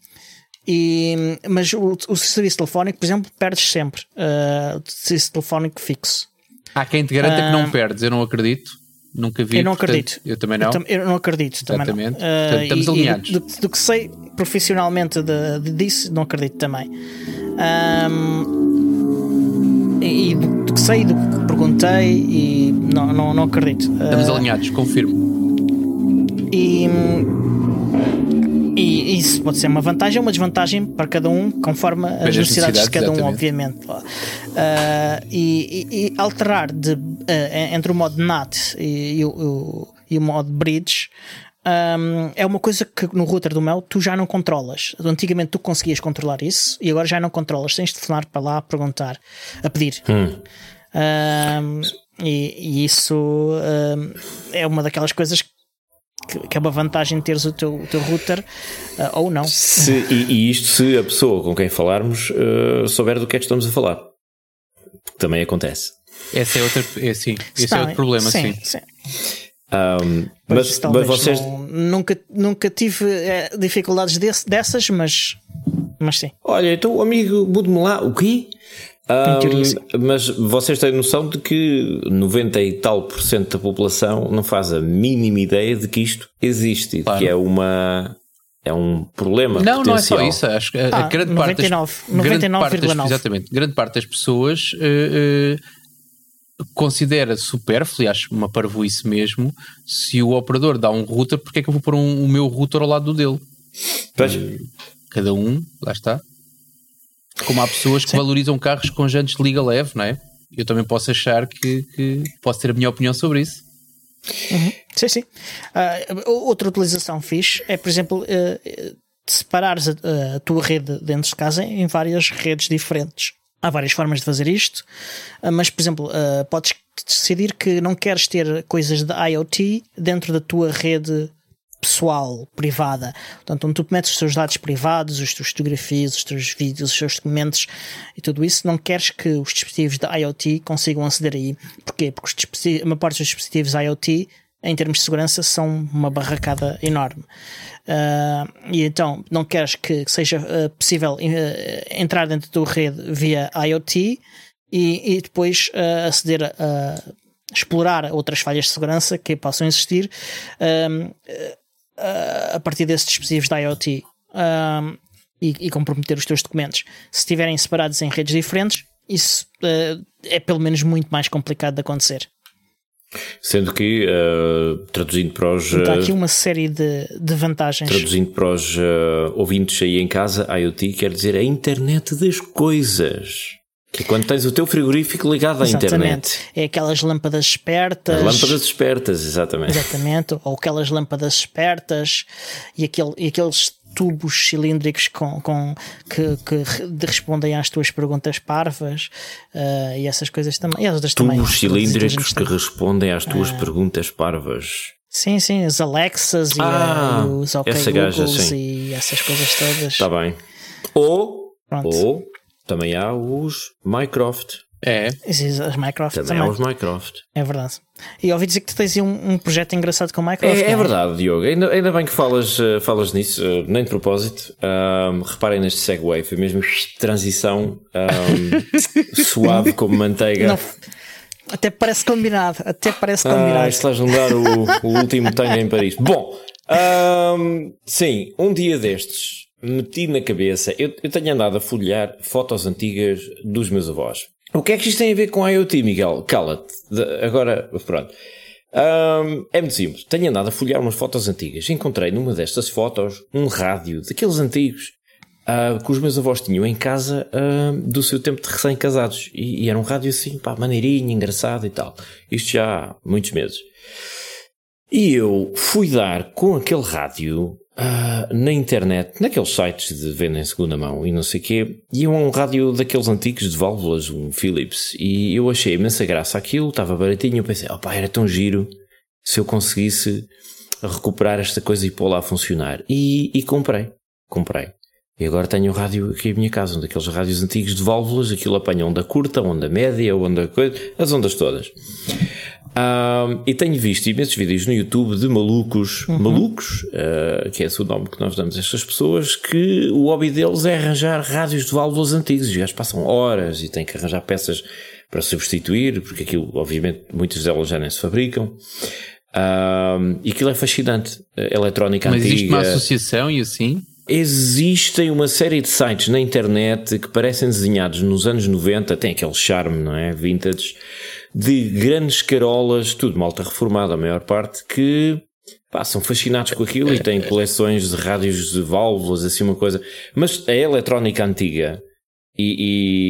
e, mas o, o serviço telefónico, por exemplo, perdes sempre. O serviço telefónico fixo. Há quem te garanta que não perdes, eu não acredito. Nunca vi. Ah. eu não portanto, acredito. Eu também não. Eu, tam- eu não acredito. Também não. Exatamente. Uh, Portanto, estamos e- e alinhados. do, do que sei profissionalmente de, de- disso, não acredito também. Um, e e do, do que sei, do que perguntei, e não, não, não acredito. Estamos Uh, alinhados, confirmo. e, e isso pode ser uma vantagem ou uma desvantagem para cada um, conforme as das necessidades, de cada um, necessidades, obviamente. Ah, e, e- e alterar de, ah, entre o modo NAT e, e o, e o modo Bridge. ahm, é uma coisa que no router do Mel tu já não controlas. Antigamente tu conseguias controlar isso e agora já não controlas. Tens de telefonar para lá a perguntar, a pedir. Ahm, e, e isso ahm, é uma daquelas coisas que, que é uma vantagem teres o teu, o teu router ah, ou não. Se- e, e isto se a pessoa com quem falarmos eh, souber do que é que estamos a falar. Também acontece. Esse é outro, é, sim, esse é Não, outro problema, sim. sim. Ahm, Pois, mas, mas vocês. não- nunca, nunca tive eh, dificuldades desse- dessas, mas, mas sim. Olha, então o amigo mude-me lá. O quê? Sim. mas vocês têm noção de que 90 e tal por cento da população não faz a mínima ideia de que isto existe e Claro. que é uma é um problema Não, não é só potencial. isso. Acho que a, a Ah, grande parte das, 99, grande parte das- 99,9. exatamente, grande parte das pessoas eh, eh, considera supérfluo, e acho uma parvoíce mesmo, se o operador dá um router, porque é que eu vou pôr um- o meu router ao lado do dele? Pois, Cada um, lá está. Como há pessoas que valorizam carros com jantes de liga leve, não é? Eu também posso achar que, que posso ter a minha opinião sobre isso. Sim, sim. Ah, outra utilização fixe é, por exemplo, eh, separares a, a tua rede dentro de casa em várias redes diferentes. Há várias formas de fazer isto, ah, mas, por exemplo, ah, podes decidir que não queres ter coisas de IoT dentro da tua rede pessoal, privada, portanto, onde tu metes os teus dados privados, as tuas fotografias, os teus vídeos, os teus documentos e tudo isso, não queres que os dispositivos da IoT consigam aceder aí. Porquê? Porque uma parte dos dispositivos IoT em termos de segurança, são uma barracada enorme. Uh, e então, não queres que seja uh, possível uh, entrar dentro da rede via IoT e, e depois aceder a explorar outras falhas de segurança que possam existir a partir desses dispositivos da IoT e, e, comprometer os teus documentos. Se estiverem separados em redes diferentes, isso é pelo menos muito mais complicado de acontecer. Sendo que, uh, traduzindo para os. Há aqui uma série de, de vantagens. Traduzindo para os uh, ouvintes aí em casa, IoT quer dizer a internet das coisas. Que quando tens o teu frigorífico ligado à exatamente. internet. É aquelas lâmpadas espertas. As lâmpadas espertas, exatamente. Exatamente. Ou aquelas lâmpadas espertas e, aquele, e aqueles tubos cilíndricos com, com, que, que respondem às tuas perguntas parvas uh, e essas coisas também. E as outras tubos também. cilíndricos que respondem às tuas uh, perguntas parvas. Sim, sim, os Alexas e, ah, os OK Googles e essas coisas todas. Está bem. Ou, ou também há os Mycroft. É. As Minecraft também. também. há os Minecraft. É verdade. E ouvi dizer que tu tens um, um projeto engraçado com o Minecraft. É, é, é verdade, Diogo. Ainda, ainda bem que falas, uh, falas nisso, uh, nem de propósito. Um, reparem neste segue, foi mesmo transição um, [laughs] suave como manteiga. Não, até parece combinado. Até parece combinado. Ah, estás a mudar o, o último tango em Paris. Bom, um, sim, um dia destes meti na cabeça. Eu, eu tenho andado a folhear fotos antigas dos meus avós. O que é que isto tem a ver com a IoT, Miguel? Cala-te. Agora, pronto. Um, é muito simples. Tenho andado a folhear umas fotos antigas. Encontrei numa destas fotos um rádio daqueles antigos uh, que os meus avós tinham em casa uh, do seu tempo de recém-casados. E, e, era um rádio assim, pá, maneirinho, engraçado e tal. Isto já há muitos meses. E eu fui dar com aquele rádio Uh, na internet, naqueles sites de venda em segunda mão e não sei o quê, e um rádio daqueles antigos de válvulas, um Philips, e eu achei imensa graça aquilo, estava baratinho, eu pensei, opá, era tão giro se eu conseguisse recuperar esta coisa e pô-la a funcionar. E, e comprei, comprei. E agora tenho um rádio aqui em minha casa, um daqueles rádios antigos de válvulas, aquilo apanha onda curta, onda média, onda coisa, as ondas todas. Um, e tenho visto imensos vídeos no YouTube de malucos, uhum. malucos, uh, que é esse o nome que nós damos a estas pessoas, que o hobby deles é arranjar rádios de válvulas antigos. E eles passam horas e têm que arranjar peças para substituir, porque aquilo, obviamente, muitas delas já nem se fabricam. Um, e aquilo é fascinante. A eletrónica Mas antiga. Mas existe uma associação e assim? Existem uma série de sites na internet que parecem desenhados nos anos 90, tem aquele charme, não é? Vintage de grandes carolas, tudo malta reformada, a maior parte, que pá, são fascinados com aquilo e têm coleções de rádios de válvulas, assim uma coisa. Mas a eletrónica antiga e,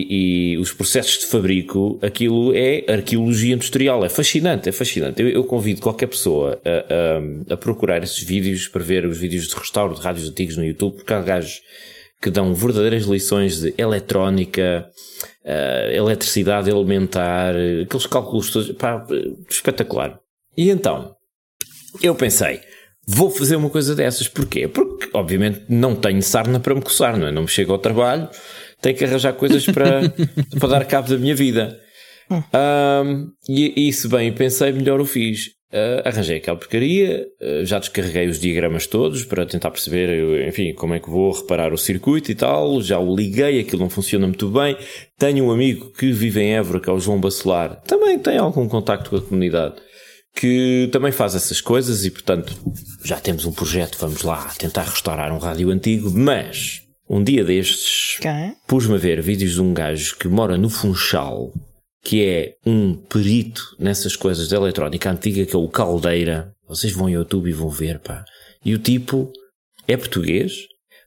e, e, os processos de fabrico, aquilo é arqueologia industrial, é fascinante, é fascinante. Eu, eu convido qualquer pessoa a, a, a, procurar esses vídeos para ver os vídeos de restauro de rádios antigos no YouTube, porque há gajos que dão verdadeiras lições de eletrónica, uh, eletricidade elementar, aqueles cálculos todos, pá, espetacular. E então, eu pensei, vou fazer uma coisa dessas. Porquê? Porque, obviamente, não tenho sarna para me coçar, não é? Não me chego ao trabalho, tenho que arranjar coisas para, [laughs] para dar cabo da minha vida. Um, e, e se bem pensei, melhor o fiz. Uh, arranjei aquela porcaria, uh, já descarreguei os diagramas todos para tentar perceber, enfim, como é que vou reparar o circuito e tal. Já o liguei, aquilo não funciona muito bem. Tenho um amigo que vive em Évora, que é o João Bacelar, também tem algum contacto com a comunidade, que também faz essas coisas e, portanto, já temos um projeto. Vamos lá tentar restaurar um rádio antigo, mas um dia destes pus-me a ver vídeos de um gajo que mora no Funchal que é um perito nessas coisas de eletrónica antiga, que é o Caldeira. Vocês vão ao YouTube e vão ver, pá. E o tipo é português,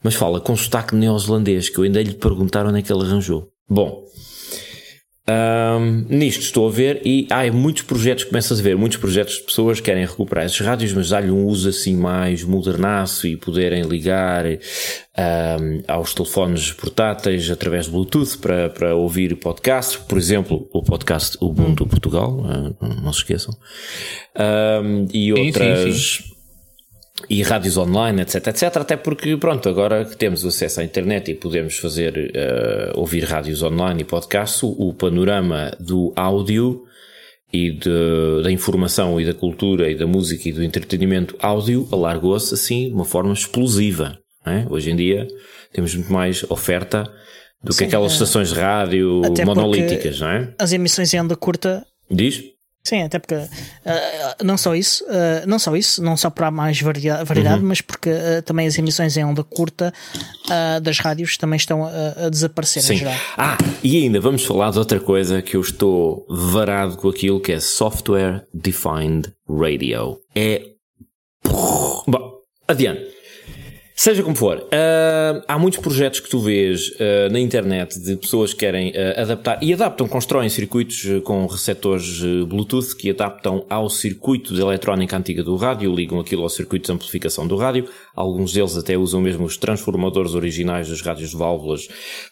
mas fala com sotaque neozelandês, que eu ainda lhe perguntaram onde é que ele arranjou. Bom, um, nisto estou a ver e há muitos projetos, começas a ver muitos projetos de pessoas que querem recuperar esses rádios, mas dar-lhe um uso assim mais modernaço e poderem ligar um, aos telefones portáteis através de Bluetooth para, para ouvir podcast, por exemplo, o podcast Ubuntu Portugal, uh, não se esqueçam, um, e outras. Sim, sim, sim e rádios online, etc, etc, até porque, pronto, agora que temos acesso à internet e podemos fazer, uh, ouvir rádios online e podcasts, o panorama do áudio e de, da informação e da cultura e da música e do entretenimento áudio alargou-se assim de uma forma explosiva. É? Hoje em dia temos muito mais oferta do Sim, que aquelas é... estações de rádio monolíticas, não é? As emissões em onda curta. Diz? Sim, até porque uh, não só isso, uh, não só isso, não só para mais variedade, uhum. mas porque uh, também as emissões em onda curta das rádios também estão a, a desaparecer Sim. Ah, e ainda vamos falar de outra coisa que eu estou varado com aquilo que é Software Defined Radio. É. Bom, adiante. Seja como for, uh, há muitos projetos que tu vês uh, na internet de pessoas que querem uh, adaptar e adaptam, constroem circuitos com receptores Bluetooth que adaptam ao circuito de eletrónica antiga do rádio, ligam aquilo ao circuito de amplificação do rádio. Alguns deles até usam mesmo os transformadores originais dos rádios de válvulas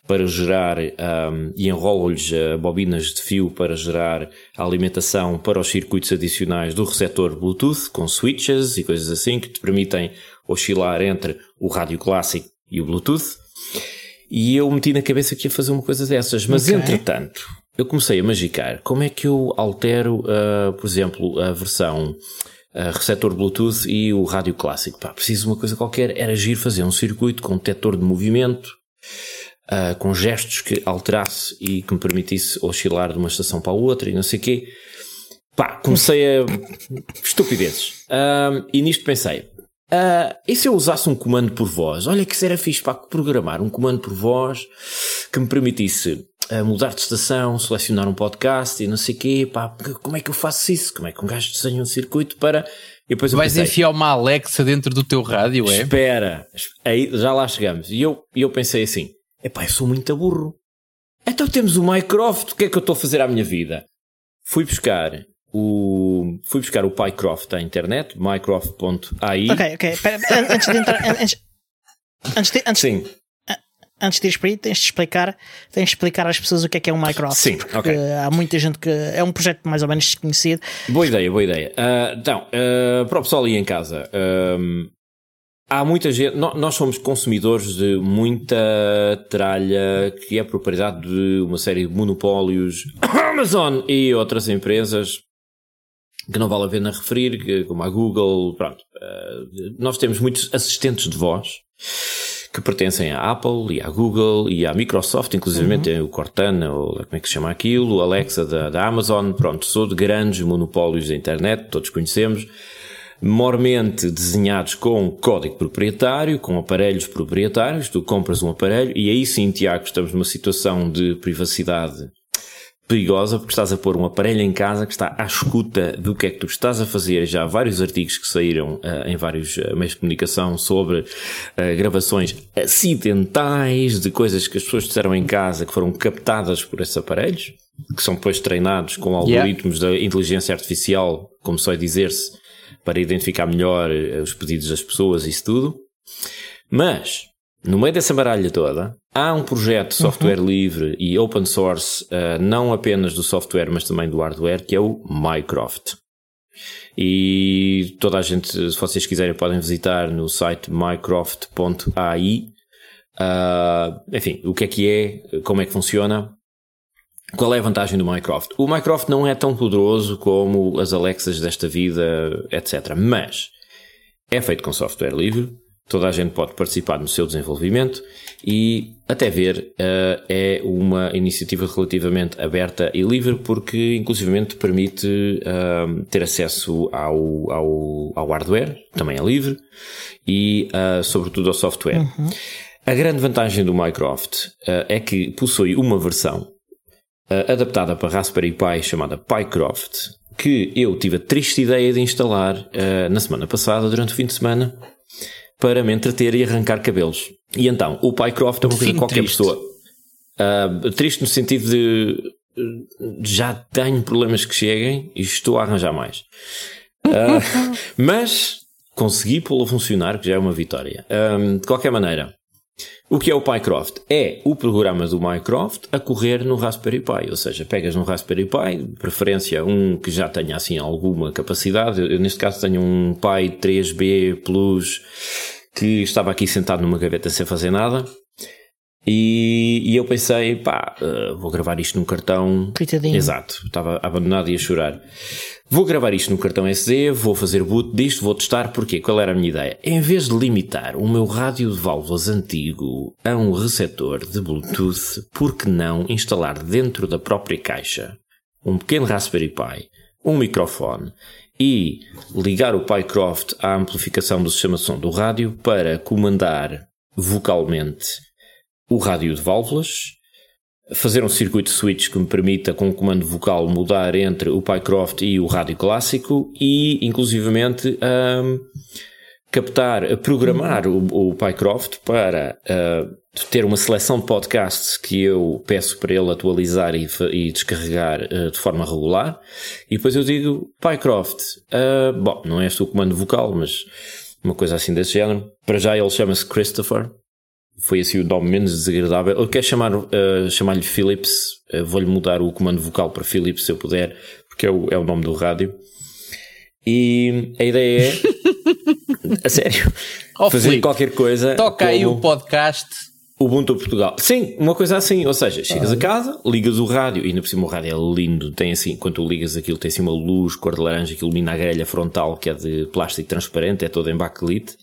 para gerar um, e enrolam-lhes bobinas de fio para gerar a alimentação para os circuitos adicionais do receptor Bluetooth com switches e coisas assim que te permitem oscilar entre o rádio clássico e o Bluetooth. E eu meti na cabeça que ia fazer uma coisa dessas, mas okay. entretanto eu comecei a magicar como é que eu altero, uh, por exemplo, a versão uh, receptor Bluetooth e o rádio clássico. Pá, preciso de uma coisa qualquer, era agir fazer um circuito com detector de movimento, uh, com gestos que alterasse e que me permitisse oscilar de uma estação para a outra e não sei o quê. Pá, comecei a. [laughs] estupidezes. e nisto pensei, Uh, e se eu usasse um comando por voz? Olha que era fixe para programar um comando por voz que me permitisse uh, mudar de estação, selecionar um podcast e não sei o quê. Pá, como é que eu faço isso? Como é que um gajo desenha um circuito para. E depois Vais pensei, enfiar uma Alexa dentro do teu rádio, é? Espera, aí já lá chegamos. E eu, eu pensei assim: epá, eu sou muito burro. Então temos o Minecraft, o que é que eu estou a fazer à minha vida? Fui buscar o, fui buscar o PyCroft à internet, mycroft.ai. Ok, ok. Pera, antes de entrar. Antes, antes de, antes, Sim. Antes de ir para aí, tens de explicar, tens de explicar às pessoas o que é que é o Minecraft. Sim, ok. Há muita gente que. É um projeto mais ou menos desconhecido. Boa ideia, boa ideia. Uh, então, uh, para o pessoal aí em casa, uh, há muita gente. Nós somos consumidores de muita tralha que é propriedade de uma série de monopólios, [coughs] Amazon e outras empresas que não vale a pena referir, como a Google, pronto. Uh, nós temos muitos assistentes de voz que pertencem à Apple e à Google e à Microsoft, inclusive uhum. tem o Cortana, ou como é que se chama aquilo, o Alexa da, da Amazon, pronto, sou de grandes monopólios da internet, todos conhecemos, mormente desenhados com código proprietário, com aparelhos proprietários, tu compras um aparelho e aí sim, Tiago, estamos numa situação de privacidade perigosa porque estás a pôr um aparelho em casa que está à escuta do que é que tu estás a fazer. Já há vários artigos que saíram uh, em vários uh, meios de comunicação sobre uh, gravações acidentais de coisas que as pessoas disseram em casa que foram captadas por esses aparelhos, que são depois treinados com algoritmos yeah. da inteligência artificial, como só dizer-se, para identificar melhor os pedidos das pessoas e isso tudo. Mas no meio dessa baralha toda, há um projeto de software uhum. livre e open source, uh, não apenas do software, mas também do hardware, que é o Mycroft. E toda a gente, se vocês quiserem, podem visitar no site mycroft.ai. Uh, enfim, o que é que é, como é que funciona, qual é a vantagem do Mycroft? O Mycroft não é tão poderoso como as Alexas desta vida, etc. Mas é feito com software livre toda a gente pode participar no seu desenvolvimento e, até ver, uh, é uma iniciativa relativamente aberta e livre porque, inclusivamente, permite uh, ter acesso ao, ao, ao, hardware, também é livre, e, uh, sobretudo, ao software. Uhum. A grande vantagem do Minecraft é que possui uma versão adaptada para Raspberry Pi chamada PyCroft, que eu tive a triste ideia de instalar na semana passada, durante o fim de semana, para me entreter e arrancar cabelos. E então, o Pycroft é uma coisa que qualquer triste. pessoa. Uh, triste no sentido de já tenho problemas que cheguem e estou a arranjar mais. Uh, [laughs] mas consegui pô-lo funcionar, que já é uma vitória. Um, de qualquer maneira, O que é o Pycroft? É o programa do Mycroft a correr no Raspberry Pi, ou seja, pegas no Raspberry Pi, de preferência um que já tenha assim alguma capacidade. Eu, neste caso tenho um Pi 3B Plus que estava aqui sentado numa gaveta sem fazer nada. E, e eu pensei, pá, uh, vou gravar isto num cartão. Coitadinho. Exato, estava abandonado e a chorar. Vou gravar isto no cartão SD, vou fazer boot disto, vou testar, porque Qual era a minha ideia? Em vez de limitar o meu rádio de válvulas antigo a um receptor de Bluetooth, por que não instalar dentro da própria caixa um pequeno Raspberry Pi, um microfone e ligar o Pycroft à amplificação do sistema de som do rádio para comandar vocalmente o rádio de válvulas fazer um circuito switch que me permita, com o comando vocal, mudar entre o Pycroft e o rádio clássico e, inclusivamente, um, captar, programar o, o Pycroft para uh, ter uma seleção de podcasts que eu peço para ele atualizar e, e descarregar uh, de forma regular. E depois eu digo, Pycroft, uh, bom, não é este o comando vocal, mas uma coisa assim desse género. Para já ele chama-se Christopher foi assim o nome menos desagradável. Eu quero chamar, uh, chamar-lhe Philips, uh, vou-lhe mudar o comando vocal para Philips se eu puder, porque é o, é o nome do rádio. E a ideia é, [laughs] a sério, oh, fazer Filipe, qualquer coisa. Toca aí o podcast. Ubuntu Portugal. Sim, uma coisa assim, ou seja, chegas ah. a casa, ligas o rádio, e ainda por cima o rádio é lindo, tem assim, quando tu ligas aquilo, tem assim uma luz cor de laranja que ilumina a grelha frontal, que é de plástico transparente, é toda em backlit.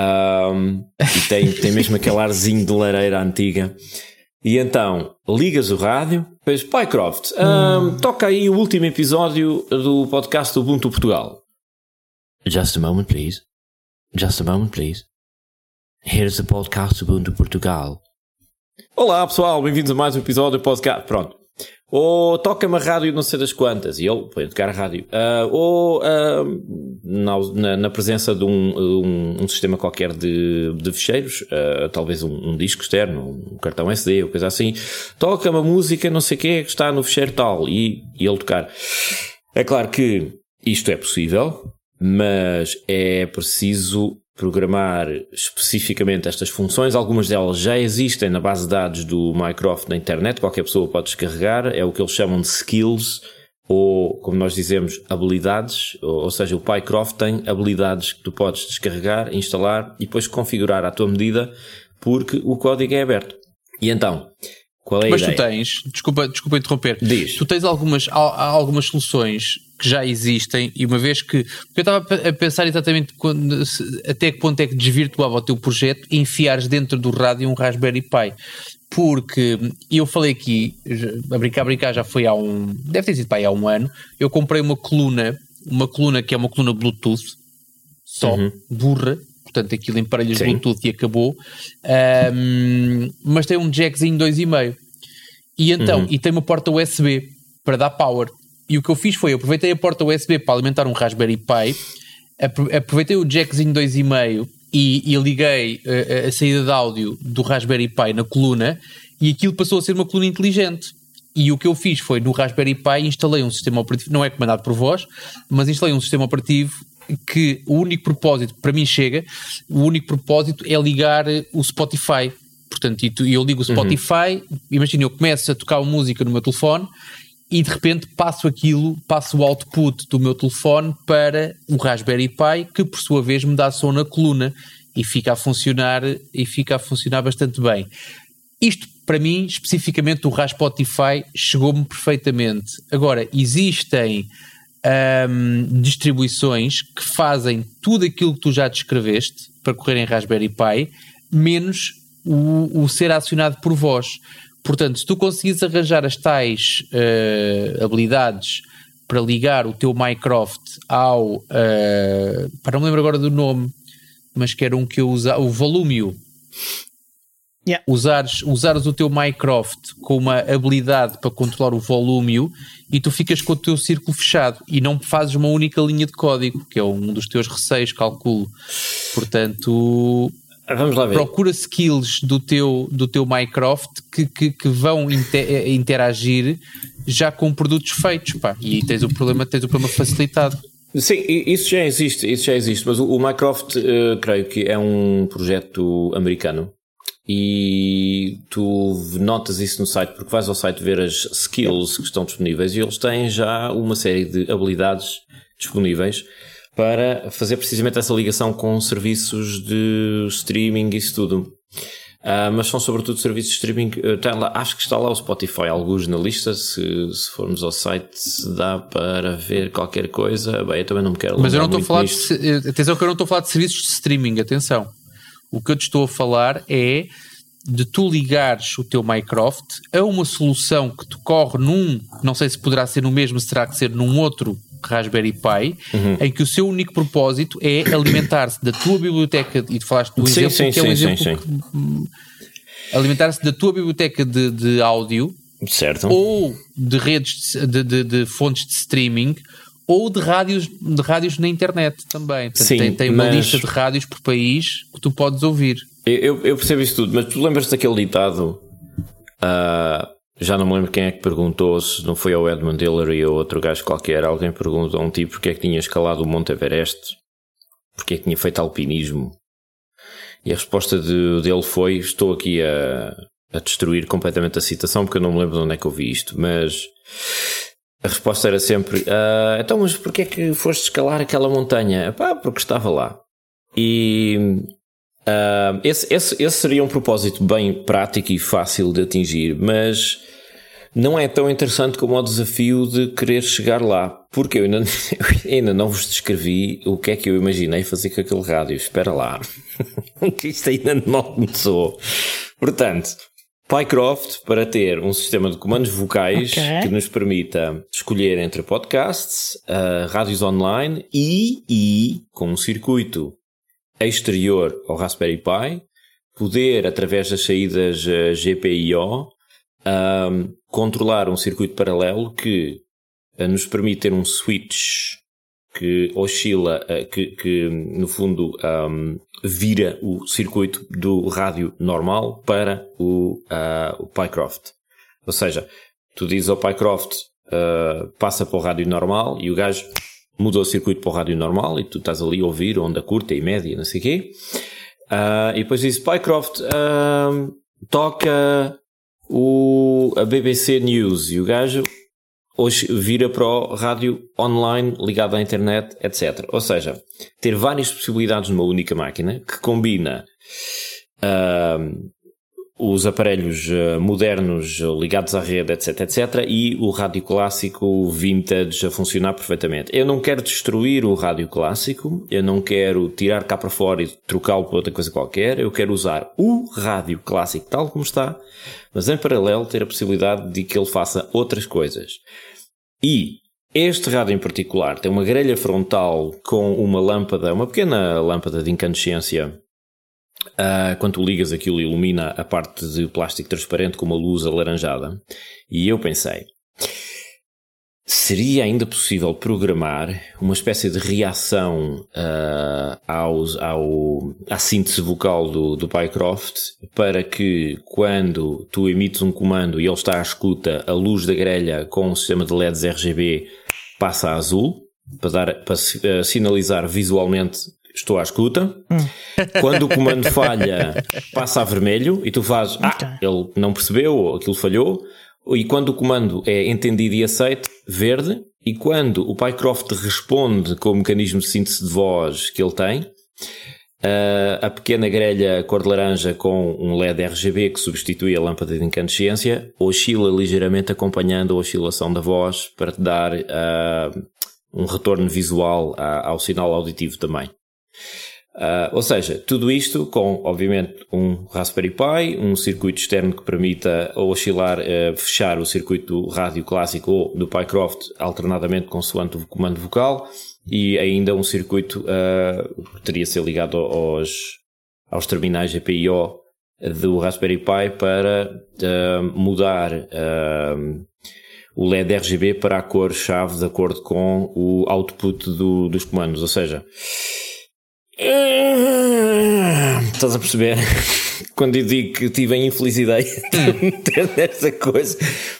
Um, e tem, tem mesmo aquele arzinho de lareira antiga. E então, ligas o rádio, depois, Pycroft, um, hum. toca aí o último episódio do podcast do Ubuntu Portugal. Just a moment, please. Just a moment, please. Here's the podcast do Ubuntu Portugal. Olá pessoal, bem-vindos a mais um episódio do podcast. Pronto, ou toca-me a rádio não sei das quantas, e ele põe a tocar a rádio, uh, ou uh, na, na, presença de um, um, um, sistema qualquer de, de fecheiros, uh, talvez um, um, disco externo, um cartão SD, ou coisa assim, toca-me a música não sei o que que está no fecheiro tal, e, e ele tocar. É claro que isto é possível, mas é preciso programar especificamente estas funções. Algumas delas já existem na base de dados do Mycroft na internet, qualquer pessoa pode descarregar, é o que eles chamam de skills, ou como nós dizemos, habilidades, ou seja, o Pycroft tem habilidades que tu podes descarregar, instalar e depois configurar à tua medida, porque o código é aberto. E então, qual é Mas ideia? tu tens, desculpa, desculpa interromper, Diz. tu tens algumas, algumas soluções que já existem e uma vez que. Porque eu estava a pensar exatamente quando, até que ponto é que desvirtuava o teu projeto enfiares dentro do rádio um Raspberry Pi. Porque eu falei aqui, a brincar, a brincar já foi há um. Deve ter sido pai há um ano. Eu comprei uma coluna, uma coluna que é uma coluna Bluetooth, só, uhum. burra, portanto aquilo em parelhas Sim. Bluetooth e acabou. Um, mas tem um jackzinho 2,5. E então, uhum. e tem uma porta USB para dar power. E o que eu fiz foi, aproveitei a porta USB para alimentar um Raspberry Pi, aproveitei o jackzinho 2,5 e, e liguei a, eh, a, saída de áudio do Raspberry Pi na coluna e aquilo passou a ser uma coluna inteligente. E o que eu fiz foi, no Raspberry Pi, instalei um sistema operativo, não é comandado por voz, mas instalei um sistema operativo que o único propósito, para mim chega, o único propósito é ligar o Spotify. Portanto, e eu ligo o uhum. Spotify, uhum. imagina, eu começo a tocar música no meu telefone e de repente passo aquilo, passo o output do meu telefone para o Raspberry Pi, que por sua vez me dá som na coluna e fica a funcionar e fica a funcionar bastante bem. Isto para mim, especificamente o Raspotify, chegou-me perfeitamente. Agora, existem um, distribuições que fazem tudo aquilo que tu já descreveste para correr em Raspberry Pi, menos o, o ser acionado por voz. Portanto, se tu conseguires arranjar as tais uh, habilidades para ligar o teu Minecraft ao. Uh, para não me lembro agora do nome, mas que era um que eu usava, o Volumio. Yeah. Usares, usares o teu Minecraft com uma habilidade para controlar o volúmio e tu ficas com o teu círculo fechado e não fazes uma única linha de código, que é um dos teus receios, calculo. Portanto, Vamos lá ver. Procura skills do teu, do teu Minecraft que, que, que vão inter, interagir já com produtos feitos, pá. E tens o problema, tens o problema facilitado. Sim, isso já existe, isso já existe, mas o, o Minecraft uh, creio que é um projeto americano e tu notas isso no site porque vais ao site ver as skills que estão disponíveis e eles têm já uma série de habilidades disponíveis para fazer precisamente essa ligação com serviços de streaming e isso tudo. Uh, mas são sobretudo serviços de streaming. Uh, lá, acho que está lá o Spotify, alguns na lista. Se, se formos ao site, se dá para ver qualquer coisa. Bem, eu também não me quero Mas eu não estou a falar de, eh, atenção que eu não estou a falar de serviços de streaming, atenção. O que eu te estou a falar é de tu ligares o teu Minecraft a uma solução que te corre num, não sei se poderá ser no mesmo, se terá que ser num outro Raspberry Pi, uhum. em que o seu único propósito é alimentar-se da tua biblioteca, e tu falaste do sim, exemplo, sim, que é um sim, exemplo alimentar-se da tua biblioteca de, de áudio certo. ou de redes de, de, de, fontes de streaming ou de rádios, de rádios na internet também. Portanto, Sim, tem, tem uma mas... lista de rádios por país que tu podes ouvir. Eu, eu percebo isso tudo, mas tu lembras daquele ditado? Uh, já não me lembro quem é que perguntou, se não foi ao Edmund Hillary ou outro gajo qualquer. Alguém perguntou a um tipo porque é que tinha escalado o Monte Everest, porque é que tinha feito alpinismo. E a resposta de, dele foi: Estou aqui a, a destruir completamente a citação porque eu não me lembro de onde é que eu vi isto, mas a resposta era sempre: ah, Então, mas porquê é que foste escalar aquela montanha? Pá, porque estava lá. E Uh, esse, esse, esse, seria um propósito bem prático e fácil de atingir, mas não é tão interessante como o desafio de querer chegar lá, porque eu ainda, [laughs] eu ainda não vos descrevi o que é que eu imaginei fazer com aquele rádio. Espera lá, [laughs] que isto ainda não começou. Portanto, Pycroft para ter um sistema de comandos vocais okay. que nos permita escolher entre podcasts, uh, rádios online e, e com um circuito exterior ao Raspberry Pi, poder, através das saídas uh, GPIO, um, controlar um circuito paralelo que uh, nos permite ter um switch que oscila, uh, que, que, no fundo um, vira o circuito do rádio normal para o, uh, o Pycroft. Ou seja, tu dizes ao Pycroft uh, passa para o rádio normal e o gajo mudou o circuito para o rádio normal e tu estás ali a ouvir onda curta e média, não sei o quê. Uh, e depois diz Pycroft uh, toca o, a BBC News e o gajo hoje vira para o rádio online ligado à internet, etc. Ou seja, ter várias possibilidades numa única máquina que combina uh, os aparelhos eh, modernos ligados à rede, etc, etc, e o rádio clássico vintage a funcionar perfeitamente. Eu não quero destruir o rádio clássico, eu não quero tirar cá para fora e trocá-lo por outra coisa qualquer, eu quero usar o rádio clássico tal como está, mas em paralelo ter a possibilidade de que ele faça outras coisas. E este rádio em particular tem uma grelha frontal com uma lâmpada, uma pequena lâmpada de incandescência Uh, quando tu ligas aquilo ilumina a parte de plástico transparente com uma luz alaranjada. E eu pensei, seria ainda possível programar uma espécie de reação uh, aos, ao, à síntese vocal do, do Pycroft para que quando tu emites um comando e ele está à escuta, a luz da grelha com o sistema de LEDs RGB passa a azul para, dar, para uh, sinalizar visualmente estou à escuta. Hum. Quando o comando falha, passa a vermelho e tu fazes, ah, ele não percebeu ou aquilo falhou. E quando o comando é entendido e aceito, verde. E quando o Pycroft responde com o mecanismo de síntese de voz que ele tem, Uh, a pequena grelha cor de laranja com um LED RGB que substitui a lâmpada de incandescência oscila ligeiramente acompanhando a oscilação da voz para te dar uh, um retorno visual ao sinal auditivo também. Uh, ou seja, tudo isto com, obviamente, um Raspberry Pi, um circuito externo que permita oscilar, uh, fechar o circuito do rádio clássico ou do Pycroft alternadamente consoante o comando vocal e ainda um circuito uh, que teria de ser ligado aos, aos terminais GPIO do Raspberry Pi para mudar o LED RGB para a cor-chave de acordo com o output do, dos comandos. Ou seja, Estás a perceber? [laughs] Quando eu digo que tive a infeliz ideia [laughs] de ter essa coisa.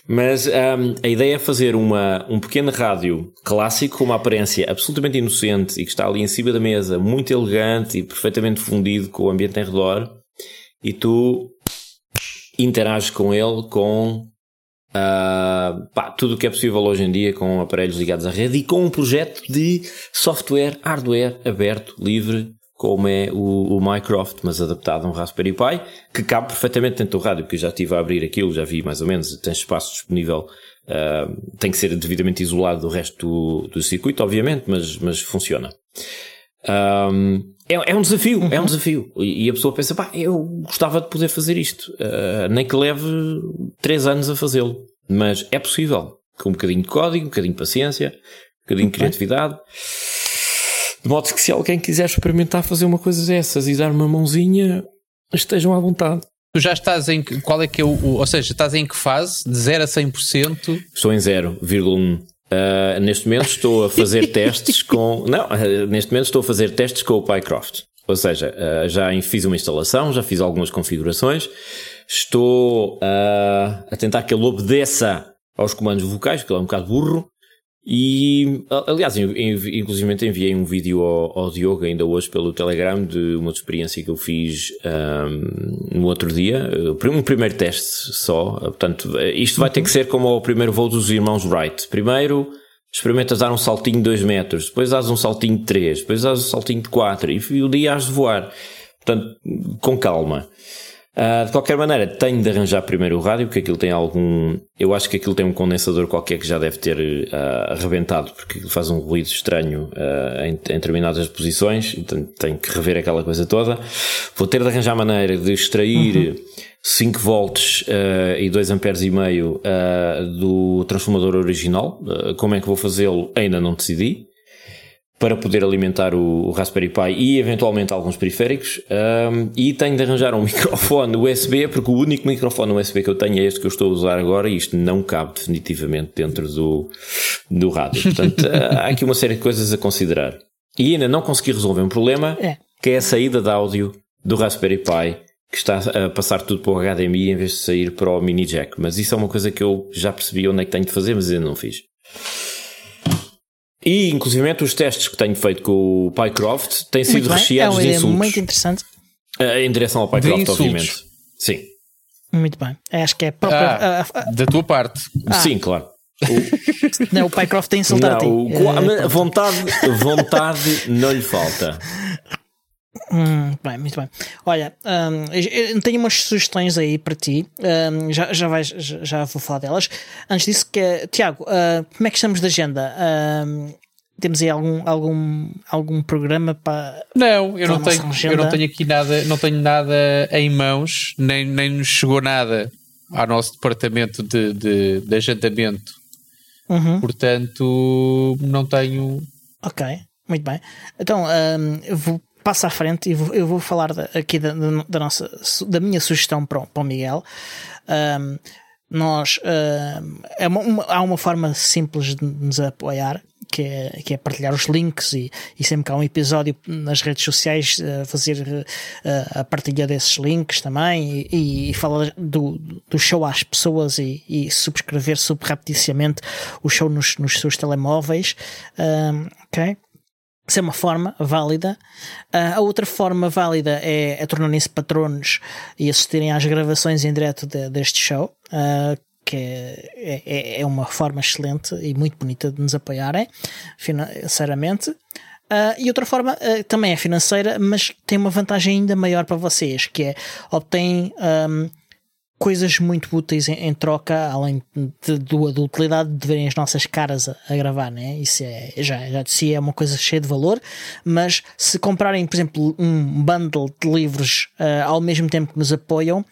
Mas um, a ideia é fazer uma, um pequeno rádio clássico com uma aparência absolutamente inocente e que está ali em cima da mesa, muito elegante e perfeitamente fundido com o ambiente em redor. E tu interages com ele com uh, pá, tudo o que é possível hoje em dia com aparelhos ligados à rede e com um projeto de software, hardware aberto, livre, como é o, o Mycroft, mas adaptado a um Raspberry Pi, que cabe perfeitamente dentro do rádio, porque eu já estive a abrir aquilo, já vi mais ou menos, tem espaço disponível, uh, tem que ser devidamente isolado do resto do, do circuito, obviamente, mas, mas funciona. Um, é, é, um desafio, uhum. é um desafio. E, a pessoa pensa, pá, eu gostava de poder fazer isto, uh, nem que leve 3 anos a fazê-lo, mas é possível, com um bocadinho de código, um bocadinho de paciência, um bocadinho de criatividade. De modo que se alguém quiser experimentar fazer uma coisa dessas e dar uma mãozinha, estejam à vontade. Tu já estás em. Qual é que é o. o ou seja, estás em que fase? De 0 a 100%? Estou em 0,1. Uh, neste momento estou a fazer [laughs] testes com. Não, uh, neste momento estou a fazer testes com o Pycroft. Ou seja, uh, já fiz uma instalação, já fiz algumas configurações. Estou a tentar que ele obedeça aos comandos vocais, porque ele é um bocado burro. E, aliás, inclusive enviei um vídeo ao, ao, Diogo ainda hoje pelo Telegram de uma experiência que eu fiz um, no outro dia, um primeiro teste só. Portanto, isto vai ter que ser como o primeiro voo dos irmãos Wright. Primeiro experimentas dar um saltinho de 2 metros, depois dás um saltinho de 3, depois dás um saltinho de 4 e o dia has de voar. Portanto, com calma. Uh, de qualquer maneira, tenho de arranjar primeiro o rádio, porque aquilo tem algum. Eu acho que aquilo tem um condensador qualquer que já deve ter uh, arrebentado, porque faz um ruído estranho uh, em, em, determinadas posições, então tenho que rever aquela coisa toda. Vou ter de arranjar maneira de extrair uhum. 5 volts e 2 amperes e meio do transformador original. como é que vou fazê-lo? Ainda não decidi para poder alimentar o, Raspberry Pi e eventualmente alguns periféricos. Um, e tenho de arranjar um [laughs] microfone USB, porque o único microfone USB que eu tenho é este que eu estou a usar agora e isto não cabe definitivamente dentro do, do rádio. Portanto, [laughs] há aqui uma série de coisas a considerar. E ainda não consegui resolver um problema, é. que é a saída de áudio do Raspberry Pi, que está a passar tudo para o HDMI em vez de sair para o mini jack. Mas isso é uma coisa que eu já percebi onde é que tenho de fazer, mas ainda não fiz. E, inclusive, os testes que tenho feito com o Pycroft têm muito sido bem. recheados é de insultos. muito interessante. Uh, em direção ao Pycroft, obviamente. Sim. Muito bem. Acho que é própria, ah, uh, da tua parte. Ah. Sim, claro. O... [laughs] Não, o Pycroft tem insultar não, o... é, vontade, vontade não lhe falta. Hum, bem, muito bem. Olha, um, eu tenho umas sugestões aí para ti. Um, já, já, vais, já, vou falar delas. Antes disso, que, Tiago, uh, como é que estamos de agenda? Um, temos aí algum, algum, algum programa para. Não, eu não, tenho, eu não tenho aqui nada, não tenho nada em mãos, nem, nem nos chegou nada ao nosso departamento de, de, de agendamento. Uhum. Portanto, não tenho. Ok, muito bem. Então, um, vou passo à frente e vou, eu vou falar aqui da, da, nossa, da minha sugestão para o, para o Miguel. Um, nós é uma, uma, há uma forma simples de nos apoiar que é, que é partilhar os links e, e sempre que há um episódio nas redes sociais uh, fazer uh, a partilha desses links também e, e, falar do, do show às pessoas e, e subscrever subrepticiamente o show nos, nos seus telemóveis ok isso é uma forma válida. Uh, a outra forma válida é, é tornarem-se patronos e assistirem às gravações em direto de, deste show, uh, que é, é, é, uma forma excelente e muito bonita de nos apoiarem financeiramente. Uh, e outra forma também é financeira, mas tem uma vantagem ainda maior para vocês, que é obtêm um, coisas muito úteis em, em troca, além de, de, de, utilidade de verem as nossas caras a, a, gravar, né? Isso é, já, já de si é uma coisa cheia de valor, mas se comprarem, por exemplo, um bundle de livros uh, ao mesmo tempo que nos apoiam,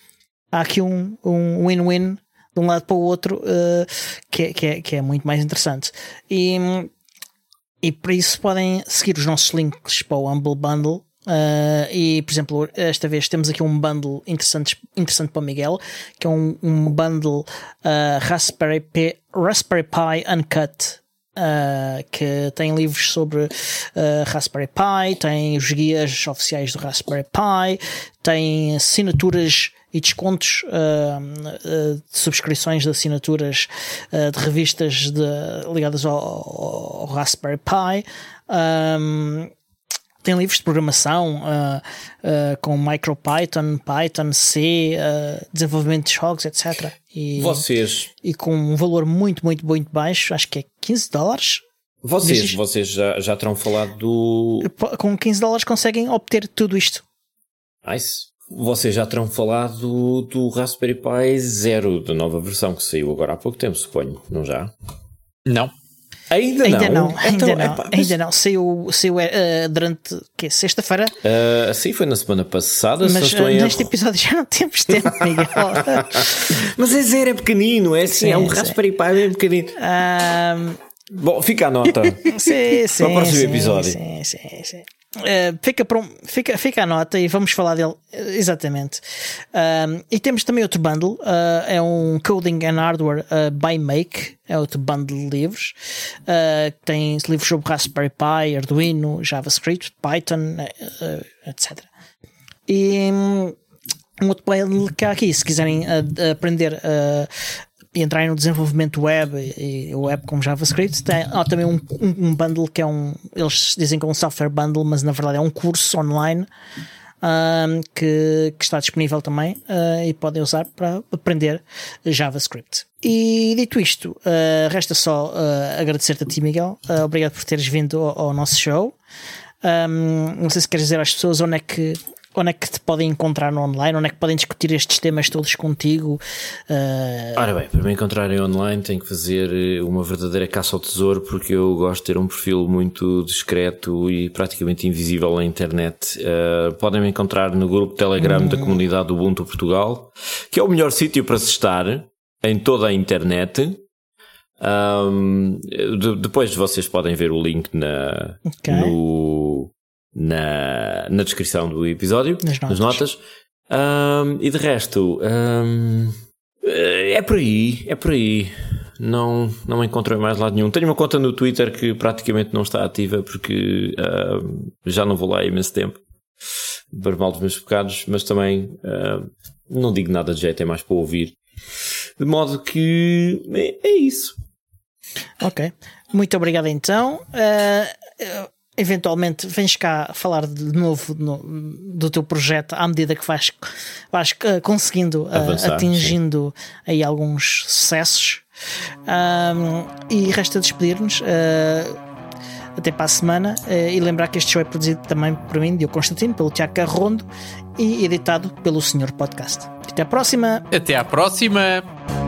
há aqui um win-win de um lado para o outro uh, que, é, que, é, que é muito mais interessante. E, e por isso podem seguir os nossos links para o Humble Bundle Uh, e, por exemplo, esta vez temos aqui um bundle interessante, interessante para o Miguel, que é um, um bundle uh, Raspberry, Pi, Raspberry Pi Uncut. Uh, que tem livros sobre Raspberry Pi, tem os guias oficiais do Raspberry Pi, tem assinaturas e descontos de subscrições de assinaturas de revistas de, ligadas ao, ao, Raspberry Pi. Um, tem livros de programação uh, uh, com MicroPython, Python, C, uh, desenvolvimento de jogos, etc. E, Vocês. E com um valor muito, muito, muito baixo, acho que é 15 dólares. Vocês, Dizes- vocês já, já terão falado do. Com 15 dólares conseguem obter tudo isto. Nice. Vocês já terão falado do, do Raspberry Pi Zero, da nova versão que saiu agora há pouco tempo, suponho, não já? Não. Ainda, Ainda não, não. ainda Então, não, epá, mas- ainda não. Saiu, saiu uh, durante que sexta-feira, Ah, sim, foi na semana passada, não mas uh, em neste erro. episódio já não temos tempo, Miguel. [laughs] Mas é zero, é pequenino, é assim, Sim, é um Pi bem pequenino. Ahm, Bom, fica a nota. [laughs] sim, sim, Para o próximo sim, episódio. Sim, sim, sim. Uh, fica, para um- fica, fica a nota e vamos falar dele uh, exatamente. Um, e temos também outro bundle, uh, é um Coding and Hardware uh, by Make, é outro bundle de livros. Que tem livros sobre Raspberry Pi, Arduino, JavaScript, Python, etc. E hum, um outro bundle que há aqui, se quiserem aprender entrarem no desenvolvimento web e, e web com JavaScript, tem há também um, um, um bundle que é um. Eles dizem que é um software bundle, mas na verdade é um curso online um, que, que está disponível também uh, e podem usar para aprender JavaScript. E dito isto, uh, resta só uh, agradecer-te a ti, Miguel. Obrigado por teres vindo ao, ao nosso show. Um, não sei se queres dizer às pessoas onde é que. Onde é que te podem encontrar no online? Onde é que podem discutir estes temas todos contigo? Uh, Ora bem, para me encontrarem online tenho que fazer eh, uma verdadeira caça ao tesouro porque eu gosto de ter um perfil muito discreto e praticamente invisível na internet. Eh, podem me encontrar no grupo Telegram da comunidade Ubuntu Portugal, que é o melhor sítio para se estar em toda a internet. Ahm, de- depois vocês podem ver o link na, Ok. no, na, na descrição do episódio, Nas nas notas. notas. Ahm, e de resto, eh, é por aí, é por aí. Não, não encontrei mais lado nenhum. Tenho uma conta no Twitter que praticamente não está ativa porque já não vou lá há imenso tempo. Para mal dos meus pecados, mas também não digo nada de jeito, é mais para ouvir. De modo que é, é isso. Ok. Muito obrigado então. Uh, eventualmente vens cá falar de novo no- do teu projeto à medida que vais, vais uh, conseguindo, uh, Avançar, atingindo aí alguns sucessos. Um, e resta despedir-nos. uh, até para a semana uh, e lembrar que este show é produzido também por mim, Diogo Constantino, pelo Tiago Carrondo e editado pelo Senhor Podcast. Até à próxima! Até à próxima!